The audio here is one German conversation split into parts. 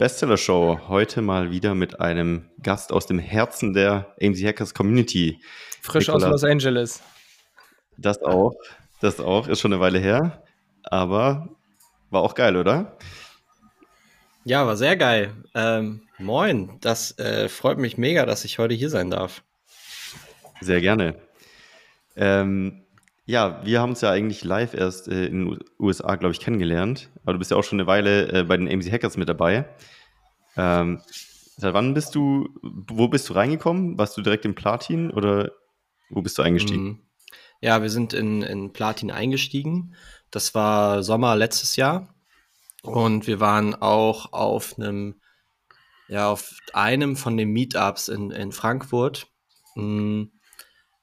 Bestseller Show. Heute mal wieder mit einem Gast aus dem Herzen der AMZ Hackers Community. Frisch Nicola. aus Los Angeles. Das auch. Das auch. Ist schon eine Weile her. Aber war auch geil, oder? Ja, war sehr geil. Ähm, moin, das äh, freut mich mega, dass ich heute hier sein darf. Sehr gerne. Ähm, ja, wir haben uns ja eigentlich live erst äh, in den USA, glaube ich, kennengelernt. Aber du bist ja auch schon eine Weile äh, bei den AMC Hackers mit dabei. Ähm, seit wann bist du, wo bist du reingekommen? Warst du direkt im Platin oder wo bist du eingestiegen? Mhm. Ja, wir sind in, in Platin eingestiegen. Das war Sommer letztes Jahr. Und wir waren auch auf einem, ja, auf einem von den Meetups in, in Frankfurt, mh, hm,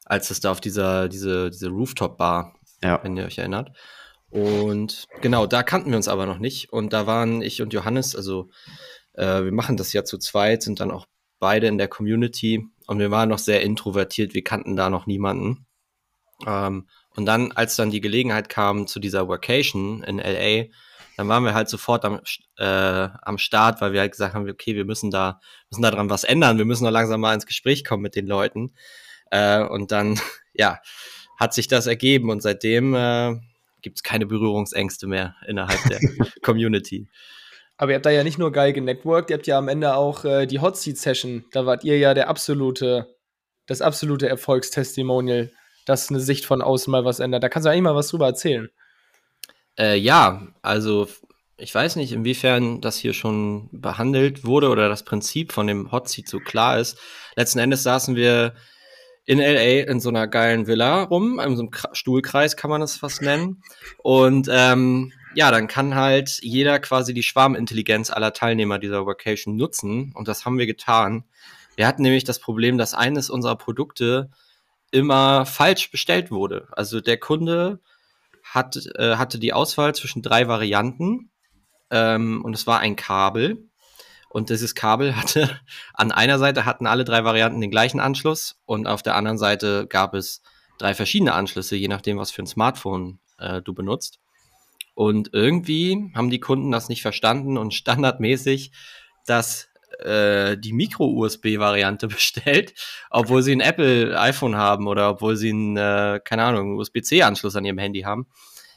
als es da auf dieser, diese, diese Rooftop-Bar, ja. wenn ihr euch erinnert. Und genau, da kannten wir uns aber noch nicht. Und da waren ich und Johannes, also äh, wir machen das ja zu zweit, sind dann auch beide in der Community und wir waren noch sehr introvertiert, wir kannten da noch niemanden. Ähm, und dann, als dann die Gelegenheit kam zu dieser Workation in LA, dann waren wir halt sofort am, äh, am Start, weil wir halt gesagt haben, okay, wir müssen da, müssen da dran was ändern, wir müssen noch langsam mal ins Gespräch kommen mit den Leuten. Äh, und dann, ja, hat sich das ergeben und seitdem äh, gibt es keine Berührungsängste mehr innerhalb der Community. Aber ihr habt da ja nicht nur geil genetworked, ihr habt ja am Ende auch äh, die Hot Seat Session. Da wart ihr ja der absolute, das absolute Erfolgstestimonial, dass eine Sicht von außen mal was ändert. Da kannst du eigentlich mal was drüber erzählen. Äh, ja, also ich weiß nicht, inwiefern das hier schon behandelt wurde oder das Prinzip von dem Hot Seat so klar ist. Letzten Endes saßen wir in LA in so einer geilen Villa rum, in so einem Stuhlkreis kann man das fast nennen. Und ähm, ja, dann kann halt jeder quasi die Schwarmintelligenz aller Teilnehmer dieser Vacation nutzen. Und das haben wir getan. Wir hatten nämlich das Problem, dass eines unserer Produkte immer falsch bestellt wurde. Also der Kunde hat, äh, hatte die Auswahl zwischen drei Varianten ähm, und es war ein Kabel. Und dieses Kabel hatte, an einer Seite hatten alle drei Varianten den gleichen Anschluss und auf der anderen Seite gab es drei verschiedene Anschlüsse, je nachdem, was für ein Smartphone äh, du benutzt. Und irgendwie haben die Kunden das nicht verstanden und standardmäßig das äh, die Micro-USB-Variante bestellt, obwohl sie ein Apple-iPhone haben oder obwohl sie einen, äh, keine Ahnung, USB-C-Anschluss an ihrem Handy haben.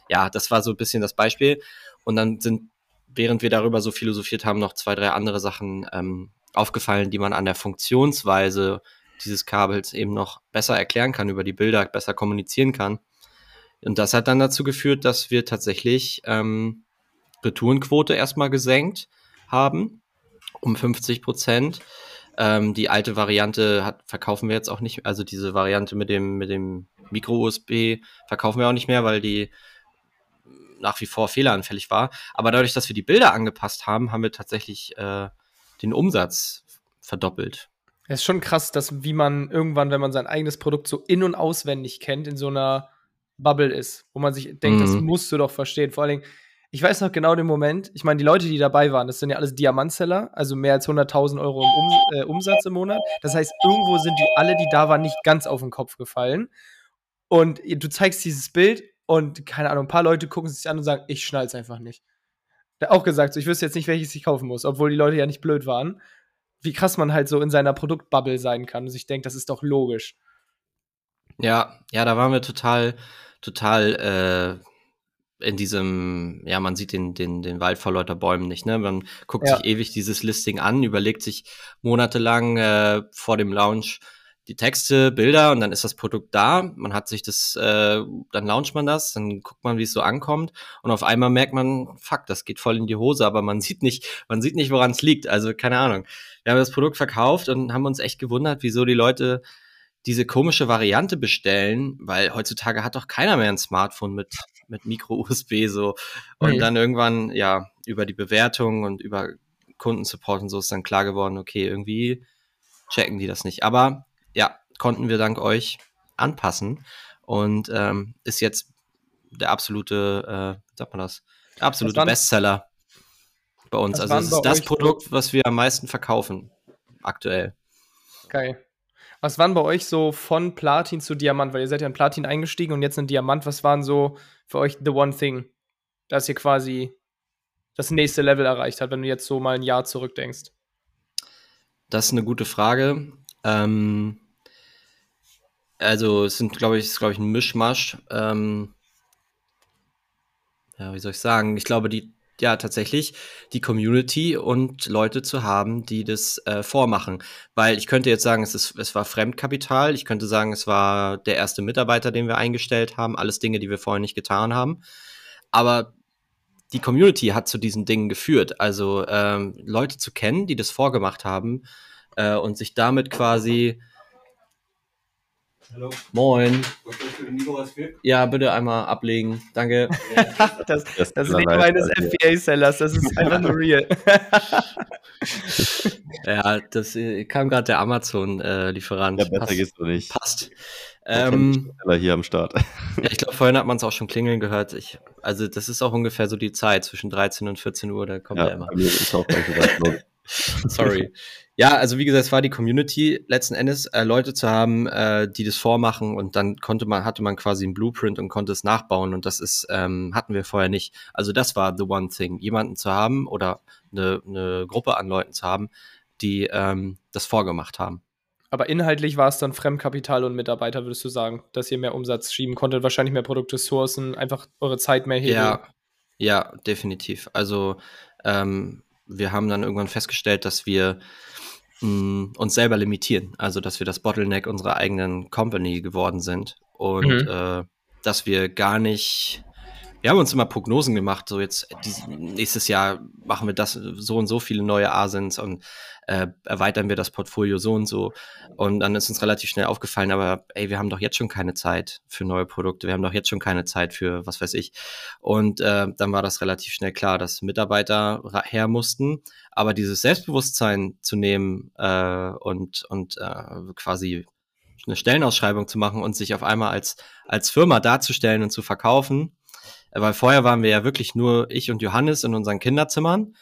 Ja, das war so ein bisschen das Beispiel. Und dann sind, während wir darüber so philosophiert haben, noch zwei, drei andere Sachen ähm, aufgefallen, die man an der Funktionsweise dieses Kabels eben noch besser erklären kann, über die Bilder besser kommunizieren kann. Und das hat dann dazu geführt, dass wir tatsächlich ähm, Retourenquote erstmal gesenkt haben um 50 Prozent. Ähm, die alte Variante hat, verkaufen wir jetzt auch nicht, also diese Variante mit dem, mit dem Micro-USB verkaufen wir auch nicht mehr, weil die nach wie vor fehleranfällig war. Aber dadurch, dass wir die Bilder angepasst haben, haben wir tatsächlich äh, den Umsatz verdoppelt. Es ist schon krass, dass wie man irgendwann, wenn man sein eigenes Produkt so in- und auswendig kennt, in so einer Bubble ist, wo man sich denkt, mhm. das musst du doch verstehen. Vor allen Dingen, ich weiß noch genau den Moment, ich meine, die Leute, die dabei waren, das sind ja alles Diamantseller, also mehr als 100.000 Euro im um, äh, Umsatz im Monat. Das heißt, irgendwo sind die alle, die da waren, nicht ganz auf den Kopf gefallen. Und du zeigst dieses Bild und, keine Ahnung, ein paar Leute gucken sich an und sagen, ich schnall's einfach nicht. Der auch gesagt, so, ich wüsste jetzt nicht, welches ich kaufen muss, obwohl die Leute ja nicht blöd waren. Wie krass man halt so in seiner Produktbubble sein kann und sich denkt, das ist doch logisch. Ja, ja, da waren wir total, total äh, in diesem, ja, man sieht den, den, den Wald vor lauter Bäumen nicht, ne? Man guckt ja. sich ewig dieses Listing an, überlegt sich monatelang äh, vor dem Launch die Texte, Bilder und dann ist das Produkt da. Man hat sich das, äh, dann launcht man das, dann guckt man, wie es so ankommt und auf einmal merkt man, fuck, das geht voll in die Hose, aber man sieht nicht, man sieht nicht, woran es liegt. Also keine Ahnung. Wir haben das Produkt verkauft und haben uns echt gewundert, wieso die Leute diese komische Variante bestellen, weil heutzutage hat doch keiner mehr ein Smartphone mit, mit Micro-USB so. Und mhm. dann irgendwann, ja, über die Bewertung und über Kundensupport und so ist dann klar geworden, okay, irgendwie checken die das nicht. Aber konnten wir dank euch anpassen und ähm, ist jetzt der absolute, äh, sagt man das, der absolute waren, Bestseller bei uns. Also es ist das Produkt, was wir am meisten verkaufen aktuell. Geil. Was waren bei euch so von Platin zu Diamant? Weil ihr seid ja in Platin eingestiegen und jetzt in Diamant. Was waren so für euch the one thing, dass ihr quasi das nächste Level erreicht habt, wenn du jetzt so mal ein Jahr zurückdenkst? Das ist eine gute Frage. Ähm, also es sind, glaube ich, ist, glaube ich, ein Mischmasch. Ähm, ja, wie soll ich sagen? Ich glaube, die ja tatsächlich die Community und Leute zu haben, die das äh, vormachen. Weil ich könnte jetzt sagen, es, ist, es war Fremdkapital, ich könnte sagen, es war der erste Mitarbeiter, den wir eingestellt haben, alles Dinge, die wir vorher nicht getan haben. Aber die Community hat zu diesen Dingen geführt. Also ähm, Leute zu kennen, die das vorgemacht haben äh, und sich damit quasi Hallo. Moin. Ja, bitte einmal ablegen. Danke. das, das, das Leben eines FBA-Sellers, das ist einfach nur real. ja, das äh, kam gerade der Amazon-Lieferant. ja, besser Passt. geht's doch nicht. Passt. Ähm, hier am Start. ja, ich glaube, vorhin hat man es auch schon klingeln gehört. Ich, also, das ist auch ungefähr so die Zeit zwischen 13 und 14 Uhr, da kommt ja, er immer. Bei mir ist auch gleich Sorry. Ja, also wie gesagt, es war die Community letzten Endes, äh, Leute zu haben, äh, die das vormachen und dann konnte man, hatte man quasi einen Blueprint und konnte es nachbauen und das ist, ähm, hatten wir vorher nicht. Also das war the one thing, jemanden zu haben oder eine, eine Gruppe an Leuten zu haben, die ähm, das vorgemacht haben. Aber inhaltlich war es dann Fremdkapital und Mitarbeiter, würdest du sagen, dass ihr mehr Umsatz schieben konntet, wahrscheinlich mehr Produkte sourcen, einfach eure Zeit mehr heben? Ja, ja, definitiv. Also ähm, wir haben dann irgendwann festgestellt, dass wir mh, mm, uns selber limitieren. Also, dass wir das Bottleneck unserer eigenen Company geworden sind und mhm. äh, dass wir gar nicht wir haben uns immer Prognosen gemacht, so jetzt dieses, nächstes Jahr machen wir das so und so viele neue Asins und äh, erweitern wir das Portfolio so und so. Und dann ist uns relativ schnell aufgefallen, aber ey, wir haben doch jetzt schon keine Zeit für neue Produkte, wir haben doch jetzt schon keine Zeit für was weiß ich. Und äh, dann war das relativ schnell klar, dass Mitarbeiter her mussten, aber dieses Selbstbewusstsein zu nehmen äh, und, und äh, quasi eine Stellenausschreibung zu machen und sich auf einmal als, als Firma darzustellen und zu verkaufen, weil vorher waren wir ja wirklich nur ich und Johannes in unseren Kinderzimmern,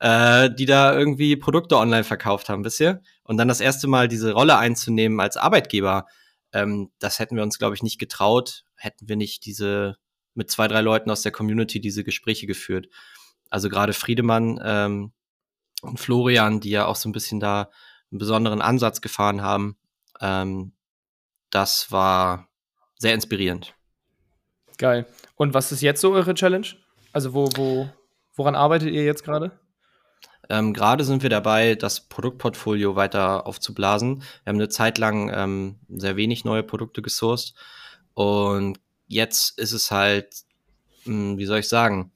äh, die da irgendwie Produkte online verkauft haben, wisst ihr? Und dann das erste Mal diese Rolle einzunehmen als Arbeitgeber, ähm, das hätten wir uns, glaube ich, nicht getraut, hätten wir nicht diese mit zwei, drei Leuten aus der Community diese Gespräche geführt. Also gerade Friedemann ähm, und Florian, die ja auch so ein bisschen da einen besonderen Ansatz gefahren haben, ähm, das war sehr inspirierend. Geil. Und was ist jetzt so eure Challenge? Also wo, wo, woran arbeitet ihr jetzt gerade? Ähm, gerade sind wir dabei, das Produktportfolio weiter aufzublasen. Wir haben eine Zeit lang ähm, sehr wenig neue Produkte gesourced und jetzt ist es halt, mh, hm, wie soll ich sagen,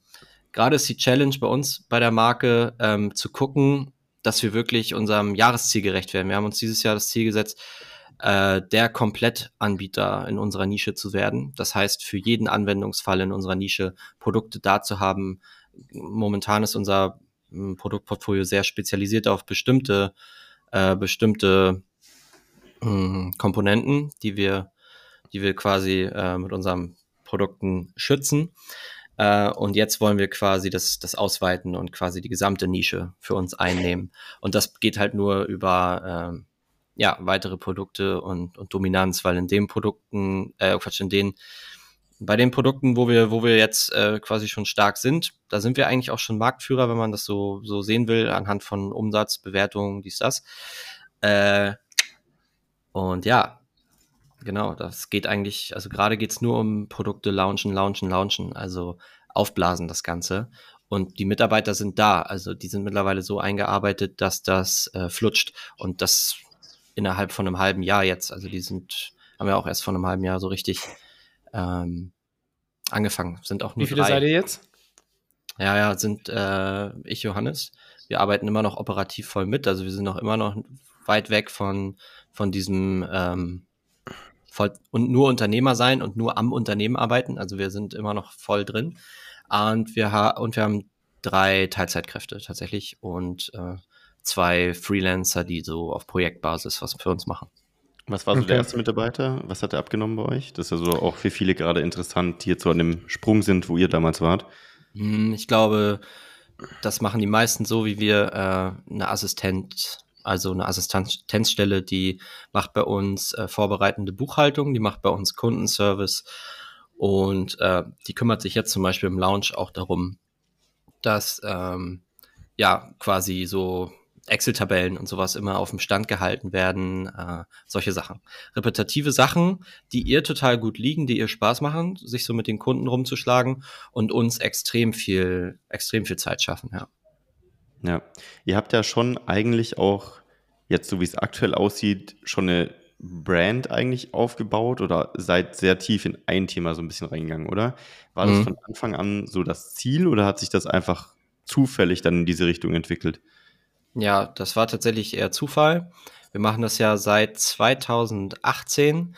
gerade ist die Challenge bei uns bei der Marke ähm, zu gucken, dass wir wirklich unserem Jahresziel gerecht werden. Wir haben uns dieses Jahr das Ziel gesetzt, äh, der Komplettanbieter in unserer Nische zu werden. Das heißt, für jeden Anwendungsfall in unserer Nische Produkte da zu haben. Momentan ist unser hm, Produktportfolio sehr spezialisiert auf bestimmte, äh, bestimmte äh, Komponenten, die wir, die wir quasi äh, mit unseren Produkten schützen. Uh, und jetzt wollen wir quasi das, das ausweiten und quasi die gesamte Nische für uns einnehmen. Und das geht halt nur über äh, ja, weitere Produkte und, und Dominanz, weil in den Produkten, äh, Quatsch, in den, bei den Produkten, wo wir, wo wir jetzt äh, quasi schon stark sind, da sind wir eigentlich auch schon Marktführer, wenn man das so, so sehen will, anhand von Umsatz, Bewertungen, dies, das. Äh, und ja, genau, das geht eigentlich, also gerade geht's nur um Produkte launchen, launchen, launchen, also aufblasen das Ganze. Und die Mitarbeiter sind da, also die sind mittlerweile so eingearbeitet, dass das äh, flutscht. Und das innerhalb von einem halben Jahr jetzt. Also die sind, haben ja auch erst vor einem halben Jahr so richtig ähm, angefangen. Sind auch nur Wie viele drei. seid ihr jetzt? Ja, ja, sind äh, ich, Johannes. Wir arbeiten immer noch operativ voll mit. Also wir sind noch immer noch weit weg von, von diesem ähm, voll, und nur Unternehmer sein und nur am Unternehmen arbeiten. Also wir sind immer noch voll drin. Und wir, ha und wir haben drei Teilzeitkräfte tatsächlich und äh, zwei Freelancer, die so auf Projektbasis was für uns machen. Was war so Okay. der erste Mitarbeiter? Was hat er abgenommen bei euch? Das ist ja so auch für viele gerade interessant, die jetzt so an dem Sprung sind, wo ihr damals wart. Hm, Ich glaube, das machen die meisten so, wie wir äh, eine Assistent, also eine Assistenzstelle, die macht bei uns äh, vorbereitende Buchhaltung, die macht bei uns Kundenservice und äh, die kümmert sich jetzt zum Beispiel im Lounge auch darum, dass ähm, ja quasi so Excel-Tabellen und sowas immer auf dem Stand gehalten werden, äh, solche Sachen. Repetitive Sachen, die ihr total gut liegen, die ihr Spaß machen, sich so mit den Kunden rumzuschlagen und uns extrem viel, extrem viel Zeit schaffen, ja. Ja. Ihr habt ja schon eigentlich auch, jetzt so wie es aktuell aussieht, schon eine Brand eigentlich aufgebaut oder seid sehr tief in ein Thema so ein bisschen reingegangen, oder? War das Mhm. von Anfang an so das Ziel oder hat sich das einfach zufällig dann in diese Richtung entwickelt? Ja, das war tatsächlich eher Zufall. Wir machen das ja seit 2018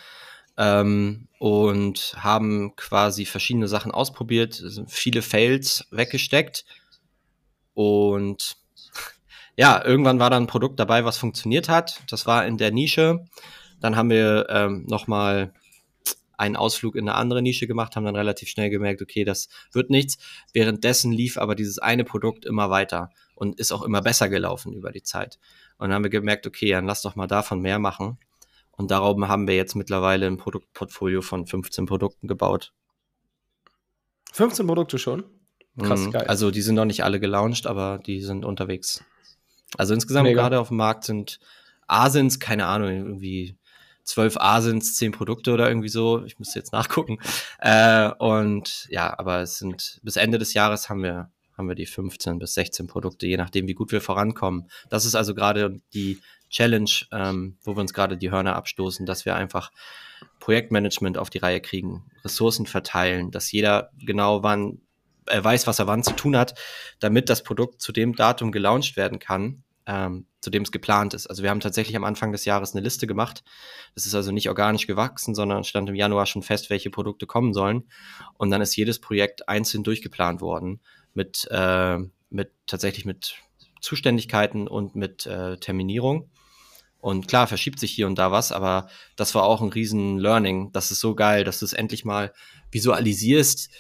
ähm, und haben quasi verschiedene Sachen ausprobiert, viele Fails weggesteckt und ja, irgendwann war da ein Produkt dabei, was funktioniert hat. Das war in der Nische. Dann haben wir ähm, nochmal einen Ausflug in eine andere Nische gemacht, haben dann relativ schnell gemerkt, okay, das wird nichts. Währenddessen lief aber dieses eine Produkt immer weiter und ist auch immer besser gelaufen über die Zeit. Und dann haben wir gemerkt, okay, dann lass doch mal davon mehr machen. Und darum haben wir jetzt mittlerweile ein Produktportfolio von 15 Produkten gebaut. 15 Produkte schon. Krass, Mhm. geil. Also die sind noch nicht alle gelauncht, aber die sind unterwegs. Also insgesamt Mega. gerade auf dem Markt sind Asins, keine Ahnung, irgendwie zwölf Asins, zehn Produkte oder irgendwie so. Ich müsste jetzt nachgucken. Äh, und ja, aber es sind bis Ende des Jahres haben wir haben wir die 15 bis 16 Produkte, je nachdem, wie gut wir vorankommen. Das ist also gerade die Challenge, ähm, wo wir uns gerade die Hörner abstoßen, dass wir einfach Projektmanagement auf die Reihe kriegen, Ressourcen verteilen, dass jeder genau wann er weiß, was er wann zu tun hat, damit das Produkt zu dem Datum gelauncht werden kann, ähm, zu dem es geplant ist. Also wir haben tatsächlich am Anfang des Jahres eine Liste gemacht. Das ist also nicht organisch gewachsen, sondern stand im Januar schon fest, welche Produkte kommen sollen. Und dann ist jedes Projekt einzeln durchgeplant worden mit, äh, mit tatsächlich mit Zuständigkeiten und mit äh, Terminierung. Und klar, verschiebt sich hier und da was, aber das war auch ein riesen Learning. Das ist so geil, dass du es endlich mal visualisierst,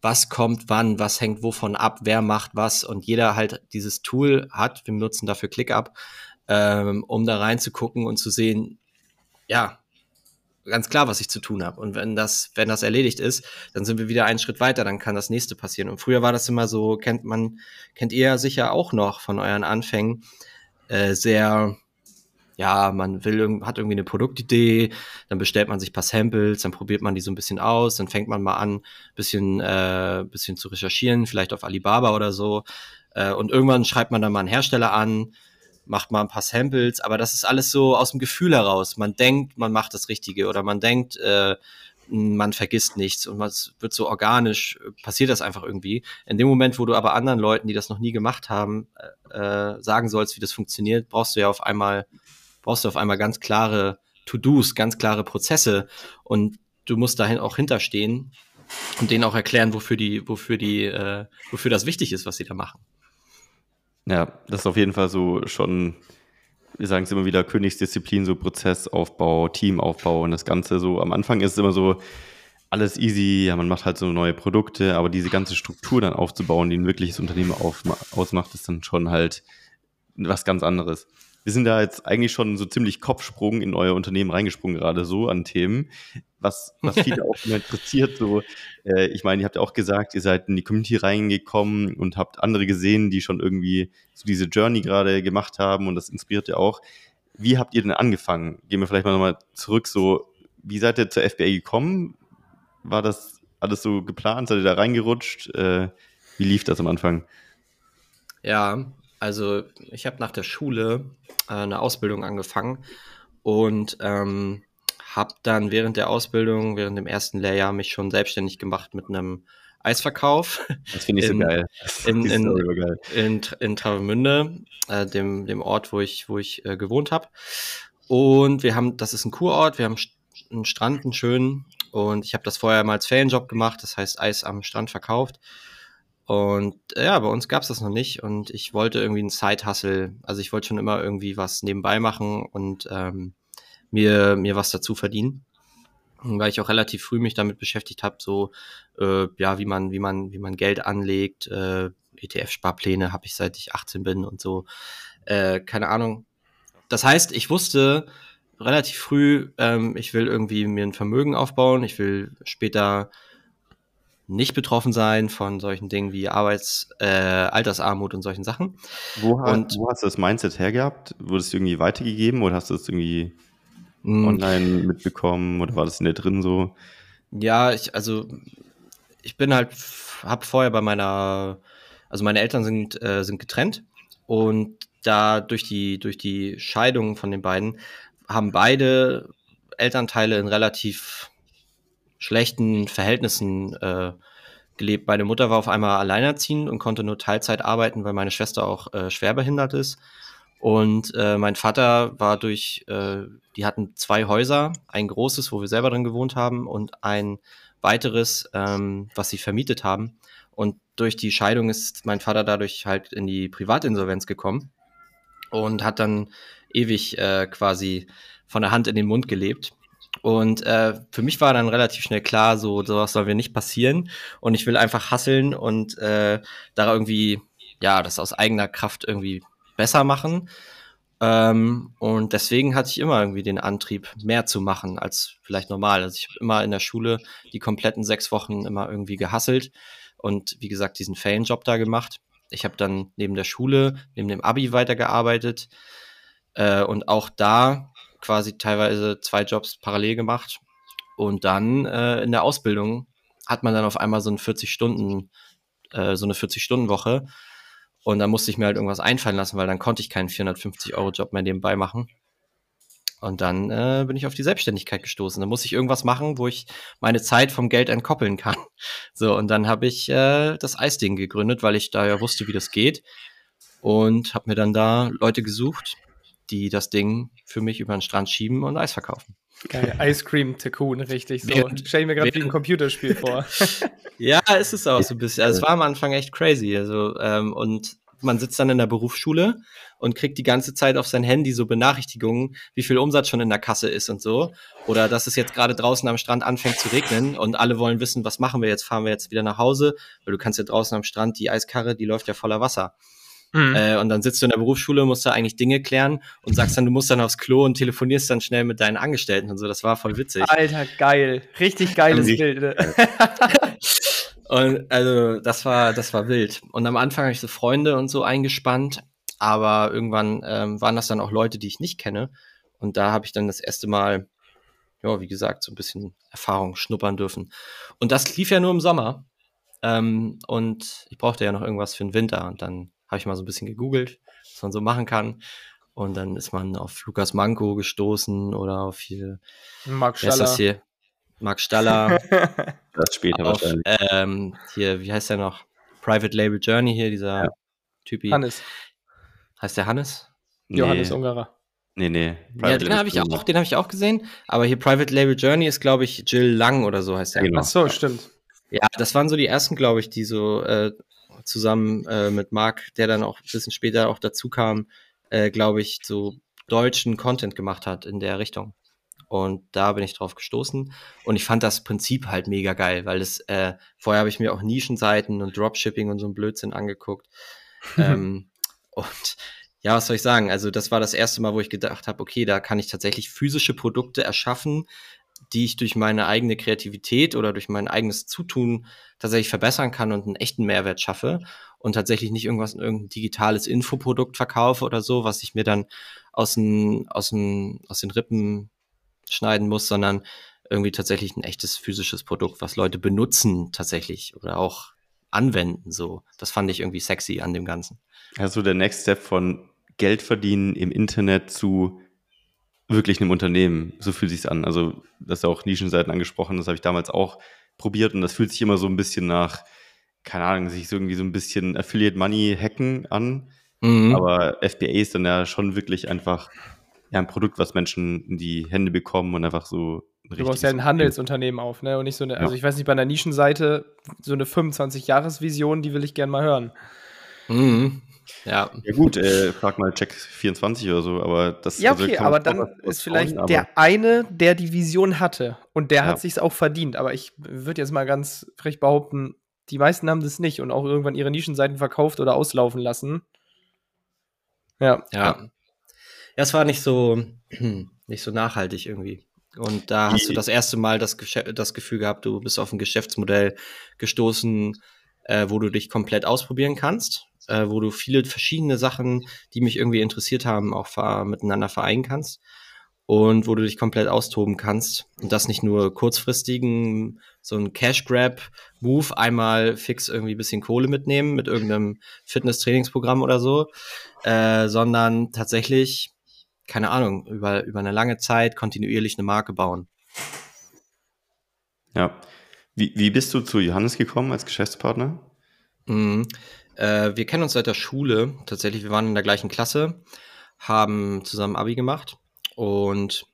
was kommt wann, was hängt wovon ab, wer macht was und jeder halt dieses Tool hat, wir nutzen dafür ClickUp, ähm, um da reinzugucken und zu sehen, ja, ganz klar, was ich zu tun habe. Und wenn das, wenn das erledigt ist, dann sind wir wieder einen Schritt weiter, dann kann das nächste passieren. Und früher war das immer so, kennt man, kennt ihr ja sicher auch noch von euren Anfängen, äh, sehr, ja, man will, hat irgendwie eine Produktidee, dann bestellt man sich ein paar Samples, dann probiert man die so ein bisschen aus, dann fängt man mal an, bisschen, äh, bisschen zu recherchieren, vielleicht auf Alibaba oder so. Äh, und irgendwann schreibt man dann mal einen Hersteller an, macht mal ein paar Samples, aber das ist alles so aus dem Gefühl heraus. Man denkt, man macht das Richtige oder man denkt, äh, man vergisst nichts und es wird so organisch, passiert das einfach irgendwie. In dem Moment, wo du aber anderen Leuten, die das noch nie gemacht haben, äh, äh, sagen sollst, wie das funktioniert, brauchst du ja auf einmal, brauchst du auf einmal ganz klare To-Dos, ganz klare Prozesse und du musst dahin auch hinterstehen und denen auch erklären, wofür die, wofür die, äh, wofür das wichtig ist, was sie da machen. Ja, das ist auf jeden Fall so schon, wir sagen es immer wieder, Königsdisziplin, so Prozessaufbau, Teamaufbau und das Ganze so. Am Anfang ist es immer so, alles easy, ja, man macht halt so neue Produkte, aber diese ganze Struktur dann aufzubauen, die ein wirkliches Unternehmen aufma- ausmacht, ist dann schon halt was ganz anderes. Wir sind da jetzt eigentlich schon so ziemlich Kopfsprung in euer Unternehmen reingesprungen, gerade so an Themen, was, was viele auch immer interessiert. So, äh, ich meine, ihr habt ja auch gesagt, ihr seid in die Community reingekommen und habt andere gesehen, die schon irgendwie so diese Journey gerade gemacht haben und das inspiriert ja auch. Wie habt ihr denn angefangen? Gehen wir vielleicht mal nochmal zurück, so, wie seid ihr zur FBA gekommen? War das alles so geplant? Seid ihr da reingerutscht? Äh, wie lief das am Anfang? Ja, also ich habe nach der Schule äh, eine Ausbildung angefangen und ähm, habe dann während der Ausbildung, während dem ersten Lehrjahr mich schon selbstständig gemacht mit einem Eisverkauf. Das finde ich in, so geil. In, in, geil. in, in Travemünde, äh, dem, dem Ort, wo ich, wo ich äh, gewohnt habe. Und wir haben, das ist ein Kurort, wir haben einen Strand, einen schönen. Und ich habe das vorher mal als Ferienjob gemacht, das heißt Eis am Strand verkauft. Und äh, ja, bei uns gab es das noch nicht und ich wollte irgendwie einen Side-Hustle. Also ich wollte schon immer irgendwie was nebenbei machen und ähm, mir, mir was dazu verdienen. Weil ich auch relativ früh mich damit beschäftigt habe, so äh, ja, wie man, wie man, wie man Geld anlegt, äh, ETF-Sparpläne habe ich seit ich 18 bin und so. Äh, keine Ahnung. Das heißt, ich wusste relativ früh, ähm, ich will irgendwie mir ein Vermögen aufbauen, ich will später nicht betroffen sein von solchen Dingen wie Arbeits-, äh, Altersarmut und solchen Sachen. Wo, und, wo hast du das Mindset hergehabt? Wurde es irgendwie weitergegeben oder hast du es irgendwie mh, hm. online mitbekommen oder war das in der drin so? Ja, ich, also ich bin halt, hab vorher bei meiner, also meine Eltern sind, äh, sind getrennt und da durch die, durch die Scheidung von den beiden haben beide Elternteile in relativ schlechten Verhältnissen äh, gelebt. Meine Mutter war auf einmal alleinerziehend und konnte nur Teilzeit arbeiten, weil meine Schwester auch äh, schwerbehindert ist. Und äh, mein Vater war durch, äh, die hatten zwei Häuser, ein großes, wo wir selber drin gewohnt haben, und ein weiteres, ähm, was sie vermietet haben. Und durch die Scheidung ist mein Vater dadurch halt in die Privatinsolvenz gekommen und hat dann ewig äh, quasi von der Hand in den Mund gelebt. Und äh, für mich war dann relativ schnell klar, so sowas soll mir nicht passieren. Und ich will einfach hasseln und äh, da irgendwie, ja, das aus eigener Kraft irgendwie besser machen. Ähm, und deswegen hatte ich immer irgendwie den Antrieb, mehr zu machen als vielleicht normal. Also ich habe immer in der Schule die kompletten sechs Wochen immer irgendwie gehasselt und wie gesagt diesen Ferienjob da gemacht. Ich habe dann neben der Schule, neben dem Abi weitergearbeitet äh, und auch da quasi teilweise zwei Jobs parallel gemacht. Und dann äh, in der Ausbildung hat man dann auf einmal so eine 40 Stunden, äh, so eine 40-Stunden-Woche. Und da musste ich mir halt irgendwas einfallen lassen, weil dann konnte ich keinen 450-Euro-Job mehr nebenbei machen. Und dann äh, bin ich auf die Selbstständigkeit gestoßen. Da muss ich irgendwas machen, wo ich meine Zeit vom Geld entkoppeln kann. So, und dann habe ich äh, das Eisding gegründet, weil ich da ja wusste, wie das geht. Und habe mir dann da Leute gesucht, die das Ding für mich über den Strand schieben und Eis verkaufen. Geil, Ice Cream Tycoon, richtig so. Stell ich mir gerade wie ein Computerspiel vor. ja, ist es auch so ein bisschen. Also, es war am Anfang echt crazy. Also, ähm, und man sitzt dann in der Berufsschule und kriegt die ganze Zeit auf sein Handy so Benachrichtigungen, wie viel Umsatz schon in der Kasse ist und so. Oder dass es jetzt gerade draußen am Strand anfängt zu regnen und alle wollen wissen, was machen wir jetzt? Fahren wir jetzt wieder nach Hause? Weil du kannst ja draußen am Strand, die Eiskarre, die läuft ja voller Wasser. Mhm. Äh, und dann sitzt du in der Berufsschule, musst da eigentlich Dinge klären und sagst dann, du musst dann aufs Klo und telefonierst dann schnell mit deinen Angestellten und so. Das war voll witzig. Alter, geil. Richtig geiles Bild. Ne? und also, das war, das war wild. Und am Anfang habe ich so Freunde und so eingespannt, aber irgendwann ähm, waren das dann auch Leute, die ich nicht kenne. Und da habe ich dann das erste Mal, ja, wie gesagt, so ein bisschen Erfahrung schnuppern dürfen. Und das lief ja nur im Sommer. Ähm, und ich brauchte ja noch irgendwas für den Winter. Und dann habe ich mal so ein bisschen gegoogelt, was man so machen kann. Und dann ist man auf Lukas Manko gestoßen oder auf hier. Marc Staller. Das hier? Marc Staller. das später auf, wahrscheinlich. Ähm, hier, wie heißt der noch? Private Label Journey hier, dieser ja. Typi. Hannes. Heißt der Hannes? Nee. Johannes Ungarer. Nee, nee. Private ja, den habe ich auch, den habe ich auch gesehen. Aber hier Private Label Journey ist, glaube ich, Jill Lang oder so heißt der. Genau. Ach so, stimmt. Ja, das waren so die ersten, glaube ich, die so äh, zusammen äh, mit Marc, der dann auch ein bisschen später auch dazu kam, äh, glaube ich, so deutschen Content gemacht hat in der Richtung. Und da bin ich drauf gestoßen. Und ich fand das Prinzip halt mega geil, weil es, äh, vorher habe ich mir auch Nischenseiten und Dropshipping und so ein Blödsinn angeguckt. ähm, und ja, was soll ich sagen? Also, das war das erste Mal, wo ich gedacht habe, okay, da kann ich tatsächlich physische Produkte erschaffen, die ich durch meine eigene Kreativität oder durch mein eigenes Zutun tatsächlich verbessern kann und einen echten Mehrwert schaffe und tatsächlich nicht irgendwas, irgendein digitales Infoprodukt verkaufe oder so, was ich mir dann aus den, aus den, aus den Rippen schneiden muss, sondern irgendwie tatsächlich ein echtes physisches Produkt, was Leute benutzen tatsächlich oder auch anwenden, so. Das fand ich irgendwie sexy an dem Ganzen. Also der Next Step von Geld verdienen im Internet zu wirklich einem Unternehmen. So fühlt sich's an. Also, das ist auch Nischenseiten angesprochen, das habe ich damals auch probiert und das fühlt sich immer so ein bisschen nach, keine Ahnung, sich so irgendwie so ein bisschen Affiliate Money hacken an. Mhm. Aber FBA ist dann ja schon wirklich einfach ja, ein Produkt, was Menschen in die Hände bekommen und einfach so. Du baust ja ein Handelsunternehmen auf, ne? Und nicht so eine, also ja. also ich weiß nicht, bei einer Nischenseite, so eine 25-Jahres-Vision, die will ich gerne mal hören. Mhm. Ja. Ja, gut, äh, frag mal Check 24 oder so, aber das Ja, also okay, also aber dann ist vielleicht trauen, der eine, der die Vision hatte und der ja. hat sich's auch verdient. Aber ich würde jetzt mal ganz frech behaupten, die meisten haben das nicht und auch irgendwann ihre Nischenseiten verkauft oder auslaufen lassen. Ja. Ja. Ja, es war nicht so, nicht so nachhaltig irgendwie. Und da hast du das erste Mal das, das Gefühl gehabt, du bist auf ein Geschäftsmodell gestoßen, äh, wo du dich komplett ausprobieren kannst, äh, wo du viele verschiedene Sachen, die mich irgendwie interessiert haben, auch miteinander vereinen kannst und wo du dich komplett austoben kannst und das nicht nur kurzfristigen, so ein Cash-Grab-Move, einmal fix irgendwie bisschen Kohle mitnehmen mit irgendeinem Fitness-Trainingsprogramm oder so, äh, sondern tatsächlich, keine Ahnung, über, über eine lange Zeit kontinuierlich eine Marke bauen. Ja. Wie, wie bist du zu Johannes gekommen als Geschäftspartner? Mhm. Äh, wir kennen uns seit der Schule. Tatsächlich, wir waren in der gleichen Klasse, haben zusammen Abi gemacht und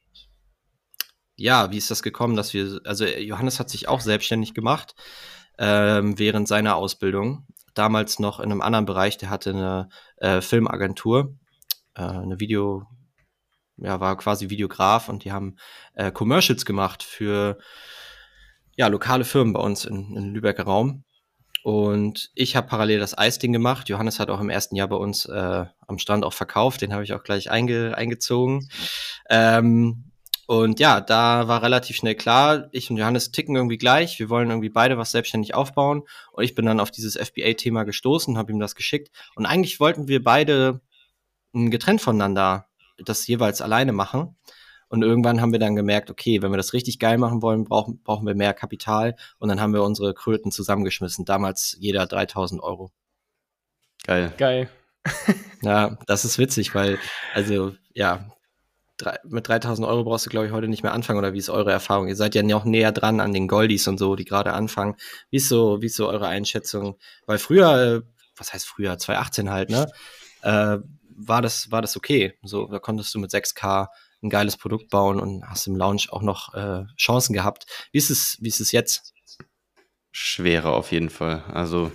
ja, wie ist das gekommen, dass wir, also Johannes hat sich auch selbstständig gemacht ähm, während seiner Ausbildung. Damals noch in einem anderen Bereich, der hatte eine äh, Filmagentur, äh, eine Video, ja, war quasi Videograf und die haben äh, Commercials gemacht für ja, lokale Firmen bei uns in Lübecker Raum. Und ich habe parallel das Eisding gemacht. Johannes hat auch im ersten Jahr bei uns äh, am Stand auch verkauft. Den habe ich auch gleich einge eingezogen. Ähm, und ja, da war relativ schnell klar, ich und Johannes ticken irgendwie gleich. Wir wollen irgendwie beide was selbstständig aufbauen. Und ich bin dann auf dieses FBA-Thema gestoßen, habe ihm das geschickt. Und eigentlich wollten wir beide getrennt voneinander das jeweils alleine machen. Und irgendwann haben wir dann gemerkt, okay, wenn wir das richtig geil machen wollen, brauchen, brauchen wir mehr Kapital. Und dann haben wir unsere Kröten zusammengeschmissen. Damals jeder 3000 Euro. Geil. Geil. ja, das ist witzig, weil, also, ja, drei, mit 3000 Euro brauchst du, glaube ich, heute nicht mehr anfangen. Oder wie ist eure Erfahrung? Ihr seid ja noch näher dran an den Goldies und so, die gerade anfangen. Wie ist so, wie ist so eure Einschätzung? Weil früher, äh, was heißt früher? 2018 halt, ne? Äh, war das, war das okay? So, da konntest du mit 6K ein geiles Produkt bauen und hast im Launch auch noch äh, Chancen gehabt. Wie ist es, wie ist es jetzt? Schwerer auf jeden Fall. Also,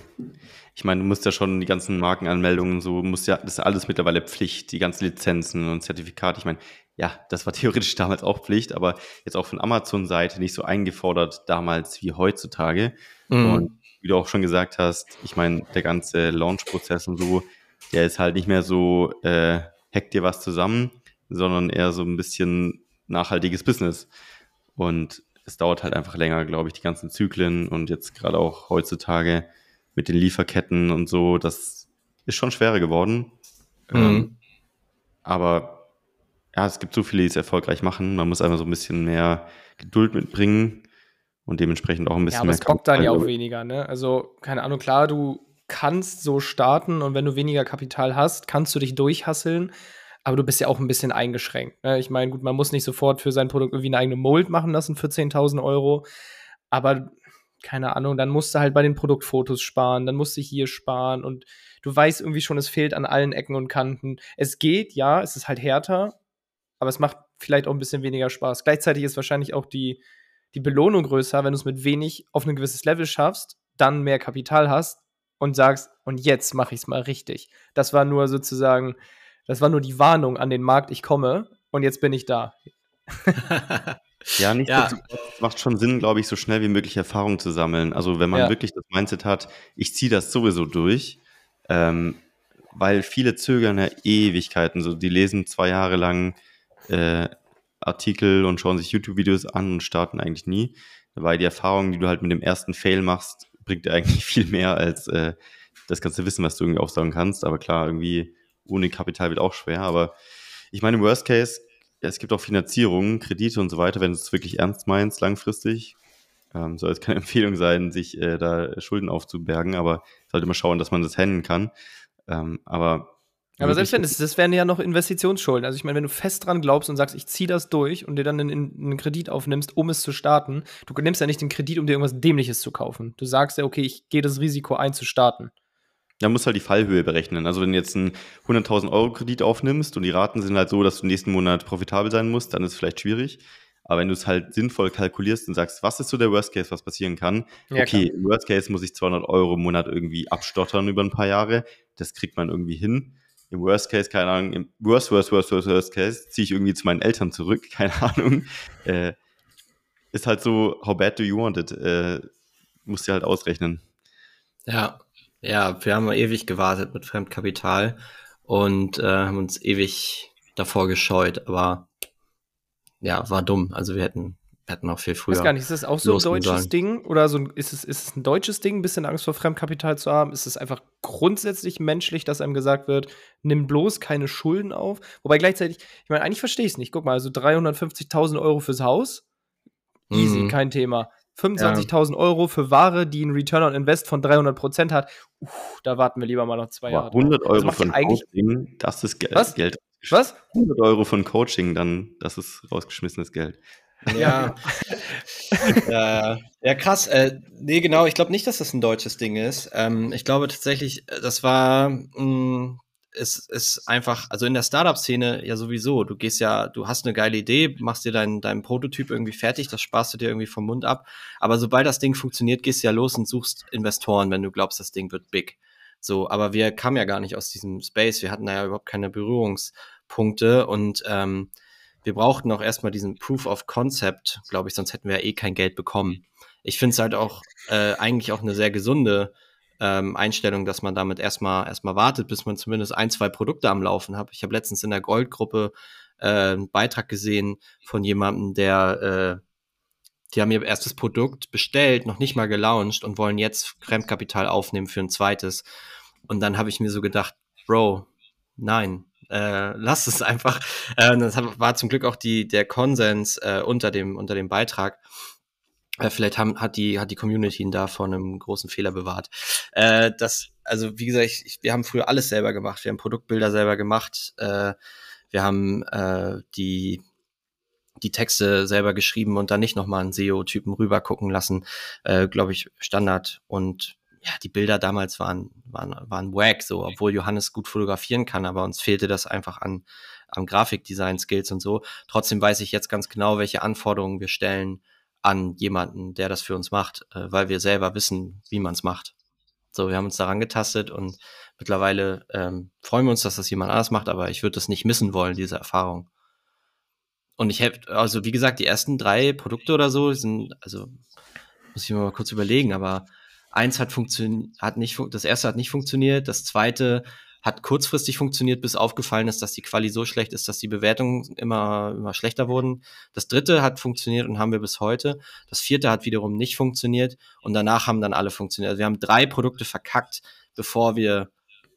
ich meine, du musst ja schon die ganzen Markenanmeldungen, so musst ja, das ist alles mittlerweile Pflicht, die ganzen Lizenzen und Zertifikate. Ich meine, ja, das war theoretisch damals auch Pflicht, aber jetzt auch von Amazon-Seite nicht so eingefordert damals wie heutzutage. Mhm. Und wie du auch schon gesagt hast, ich meine, der ganze Launch-Prozess und so, der ist halt nicht mehr so, äh, hack dir was zusammen, sondern eher so ein bisschen nachhaltiges Business. Und es dauert halt einfach länger, glaube ich, die ganzen Zyklen und jetzt gerade auch heutzutage mit den Lieferketten und so, das ist schon schwerer geworden. Mhm. Ähm, aber ja, es gibt so viele, die es erfolgreich machen. Man muss einfach so ein bisschen mehr Geduld mitbringen und dementsprechend auch ein bisschen ja, aber mehr. Aber es bockt dann ja auch weniger, ne? Also, keine Ahnung, klar, du kannst so starten und wenn du weniger Kapital hast, kannst du dich durchhasseln aber du bist ja auch ein bisschen eingeschränkt. Ne? Ich meine, gut, man muss nicht sofort für sein Produkt irgendwie eine eigene Mold machen lassen für 10.000 Euro, aber keine Ahnung, dann musst du halt bei den Produktfotos sparen, dann musst du hier sparen und du weißt irgendwie schon, es fehlt an allen Ecken und Kanten. Es geht, ja, es ist halt härter, aber es macht vielleicht auch ein bisschen weniger Spaß. Gleichzeitig ist wahrscheinlich auch die, die Belohnung größer, wenn du es mit wenig auf ein gewisses Level schaffst, dann mehr Kapital hast und sagst, und jetzt mache ich es mal richtig. Das war nur sozusagen das war nur die Warnung an den Markt, ich komme und jetzt bin ich da. ja, nicht ja. macht schon Sinn, glaube ich, so schnell wie möglich Erfahrung zu sammeln. Also wenn man ja. wirklich das Mindset hat, ich ziehe das sowieso durch, ähm, weil viele zögern ja Ewigkeiten. So, die lesen zwei Jahre lang äh, Artikel und schauen sich YouTube-Videos an und starten eigentlich nie. Weil die Erfahrung, die du halt mit dem ersten Fail machst, bringt dir eigentlich viel mehr als äh, das ganze Wissen, was du irgendwie aufsagen kannst. Aber klar, irgendwie ohne Kapital wird auch schwer. Aber ich meine, im Worst Case, es gibt auch Finanzierungen, Kredite und so weiter, wenn du es wirklich ernst meinst, langfristig. Ähm, soll es keine Empfehlung sein, sich äh, da Schulden aufzubergen, aber sollte mal schauen, dass man das handeln kann. Ähm, aber Aber selbst wenn, das, das wären ja noch Investitionsschulden. Also ich meine, wenn du fest dran glaubst und sagst, ich ziehe das durch und dir dann einen, einen, Kredit aufnimmst, um es zu starten, du nimmst ja nicht den Kredit, um dir irgendwas Dämliches zu kaufen. Du sagst ja, okay, ich gehe das Risiko ein, zu starten. Da musst halt die Fallhöhe berechnen. Also wenn du jetzt einen 100.000 Euro Kredit aufnimmst und die Raten sind halt so, dass du nächsten Monat profitabel sein musst, dann ist es vielleicht schwierig. Aber wenn du es halt sinnvoll kalkulierst und sagst, was ist so der Worst Case, was passieren kann? Ja, okay, im Worst Case muss ich 200 Euro im Monat irgendwie abstottern über ein paar Jahre. Das kriegt man irgendwie hin. Im Worst Case, keine Ahnung, im Worst, Worst, Worst, Worst, Worst Case ziehe ich irgendwie zu meinen Eltern zurück, keine Ahnung. Äh, ist halt so, how bad do you want it? Äh, musst du halt ausrechnen. Ja, ja, wir haben ewig gewartet mit Fremdkapital und äh, haben uns ewig davor gescheut, aber ja, war dumm. Also wir hätten, wir hätten auch viel früher. Ich weiß gar nicht, ist das auch so ein deutsches. Ding? Oder so ist es, ist es ein deutsches Ding, ein bisschen Angst vor Fremdkapital zu haben? Ist es einfach grundsätzlich menschlich, dass einem gesagt wird, nimm bloß keine Schulden auf? Wobei gleichzeitig, ich meine, eigentlich verstehe ich es nicht. Guck mal, also 350.000 Euro fürs Haus, easy, mhm. kein Thema. 25.000 ja. Euro für Ware, die einen Return on Invest von 300 Prozent hat. Uff, da warten wir lieber mal noch zwei Jahre. 100 Euro also von eigentlich Coaching, das ist Geld. Was? Geld. Was? 100 Euro von Coaching, dann, das ist rausgeschmissenes Geld. Ja. ja, ja, krass. Äh, nee, genau. Ich glaube nicht, dass das ein deutsches Ding ist. Ähm, ich glaube tatsächlich, das war, mh, mm, es ist einfach, also in der Startup-Szene ja sowieso. Du gehst ja, du hast eine geile Idee, machst dir deinen dein Prototyp irgendwie fertig, das sparst du dir irgendwie vom Mund ab. Aber sobald das Ding funktioniert, gehst du ja los und suchst Investoren, wenn du glaubst, das Ding wird big. So, aber wir kamen ja gar nicht aus diesem Space. Wir hatten da ja überhaupt keine Berührungspunkte und ähm, wir brauchten auch erstmal diesen Proof of Concept, glaube ich, sonst hätten wir ja eh kein Geld bekommen. Ich finde es halt auch äh, eigentlich auch eine sehr gesunde ähm, Einstellung, dass man damit erstmal erstmal wartet, bis man zumindest ein, zwei Produkte am Laufen hat. Ich habe letztens in der Goldgruppe äh, einen Beitrag gesehen von jemandem, der äh, die haben ihr erstes Produkt bestellt, noch nicht mal gelauncht und wollen jetzt Fremdkapital aufnehmen für ein zweites. Und dann habe ich mir so gedacht, Bro, nein, äh, lass es einfach. Äh, das war zum Glück auch die, der Konsens äh, unter, dem, unter dem Beitrag. Äh, vielleicht haben, hat, die, hat die Community ihn da vor einem großen Fehler bewahrt. Äh, das, also wie gesagt, ich, wir haben früher alles selber gemacht. Wir haben Produktbilder selber gemacht. Äh, wir haben äh, die die Texte selber geschrieben und dann nicht nochmal einen SEO-Typen rüber gucken lassen, äh, glaube ich, Standard. Und ja, die Bilder damals waren, waren, waren wack, so, obwohl Johannes gut fotografieren kann, aber uns fehlte das einfach an, am Grafikdesign-Skills und so. Trotzdem weiß ich jetzt ganz genau, welche Anforderungen wir stellen an jemanden, der das für uns macht, äh, weil wir selber wissen, wie man es macht. So, wir haben uns daran getastet und mittlerweile ähm, freuen wir uns, dass das jemand anders macht, aber ich würde das nicht missen wollen, diese Erfahrung. Und ich hätte, also wie gesagt, die ersten drei Produkte oder so sind, also muss ich mir mal kurz überlegen, aber eins hat funktioniert, hat nicht, das erste hat nicht funktioniert, das zweite hat kurzfristig funktioniert, bis aufgefallen ist, dass die Quali so schlecht ist, dass die Bewertungen immer, immer schlechter wurden. Das dritte hat funktioniert und haben wir bis heute. Das vierte hat wiederum nicht funktioniert und danach haben dann alle funktioniert. Also wir haben drei Produkte verkackt, bevor wir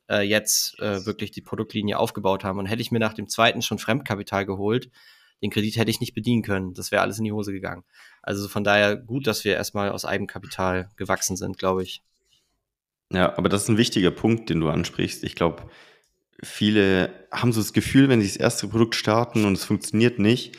äh, jetzt äh, wirklich die Produktlinie aufgebaut haben. Und hätte ich mir nach dem zweiten schon Fremdkapital geholt, den Kredit hätte ich nicht bedienen können. Das wäre alles in die Hose gegangen. Also von daher gut, dass wir erstmal aus Eigenkapital gewachsen sind, glaube ich. Ja, aber das ist ein wichtiger Punkt, den du ansprichst. Ich glaube, viele haben so das Gefühl, wenn sie das erste Produkt starten und es funktioniert nicht,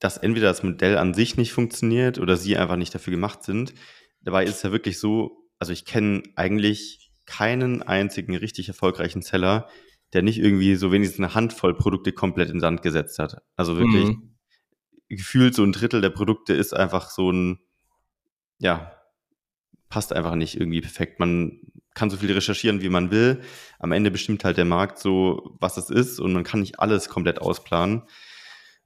dass entweder das Modell an sich nicht funktioniert oder sie einfach nicht dafür gemacht sind. Dabei ist es ja wirklich so, also ich kenne eigentlich keinen einzigen richtig erfolgreichen Seller, der nicht irgendwie so wenigstens eine Handvoll Produkte komplett in Sand gesetzt hat. Also wirklich mhm. gefühlt so ein Drittel der Produkte ist einfach so ein, ja, passt einfach nicht irgendwie perfekt. Man kann so viel recherchieren, wie man will. Am Ende bestimmt halt der Markt so, was es ist und man kann nicht alles komplett ausplanen,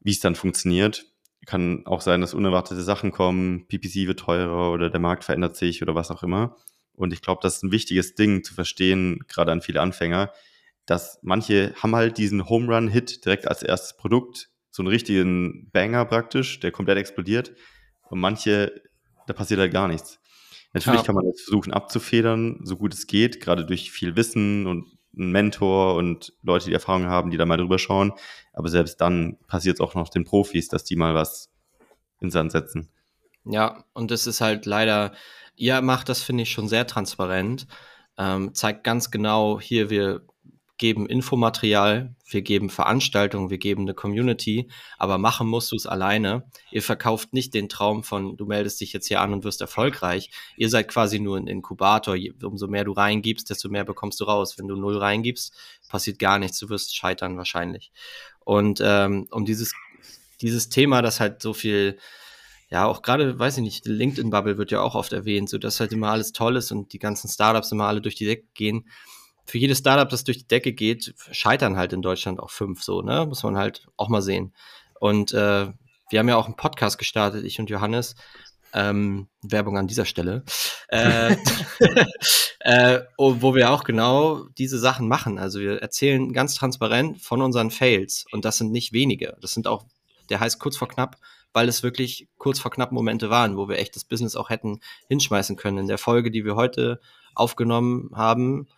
wie es dann funktioniert. Kann auch sein, dass unerwartete Sachen kommen, PPC wird teurer oder der Markt verändert sich oder was auch immer. Und ich glaube, das ist ein wichtiges Ding zu verstehen, gerade an viele Anfänger, dass manche haben halt diesen Home Run Hit direkt als erstes Produkt, so einen richtigen Banger praktisch, der komplett explodiert. Und manche, da passiert halt gar nichts. Natürlich ja. kann man das versuchen abzufedern, so gut es geht, gerade durch viel Wissen und einen Mentor und Leute, die Erfahrung haben, die da mal drüber schauen. Aber selbst dann passiert es auch noch den Profis, dass die mal was ins Sand setzen. Ja, und das ist halt leider, ihr macht das, finde ich, schon sehr transparent. Ähm, zeigt ganz genau, hier, wir geben Infomaterial, wir geben Veranstaltungen, wir geben eine Community, aber machen musst du es alleine. Ihr verkauft nicht den Traum von, du meldest dich jetzt hier an und wirst erfolgreich. Ihr seid quasi nur ein Inkubator. Umso mehr du reingibst, desto mehr bekommst du raus. Wenn du null reingibst, passiert gar nichts. Du wirst scheitern wahrscheinlich. Und ähm, um dieses, dieses Thema, das halt so viel ja, auch gerade, weiß ich nicht, LinkedIn-Bubble wird ja auch oft erwähnt, so dass halt immer alles toll ist und die ganzen Startups immer alle durch die Decke gehen für jedes Startup, das durch die Decke geht, scheitern halt in Deutschland auch fünf so, ne? Muss man halt auch mal sehen. Und äh, wir haben ja auch einen Podcast gestartet, ich und Johannes. Ähm, Werbung an dieser Stelle. Äh, äh, wo wir auch genau diese Sachen machen. Also wir erzählen ganz transparent von unseren Fails. Und das sind nicht wenige. Das sind auch, der heißt kurz vor knapp, weil es wirklich kurz vor knapp Momente waren, wo wir echt das Business auch hätten hinschmeißen können. In der Folge, die wir heute aufgenommen haben,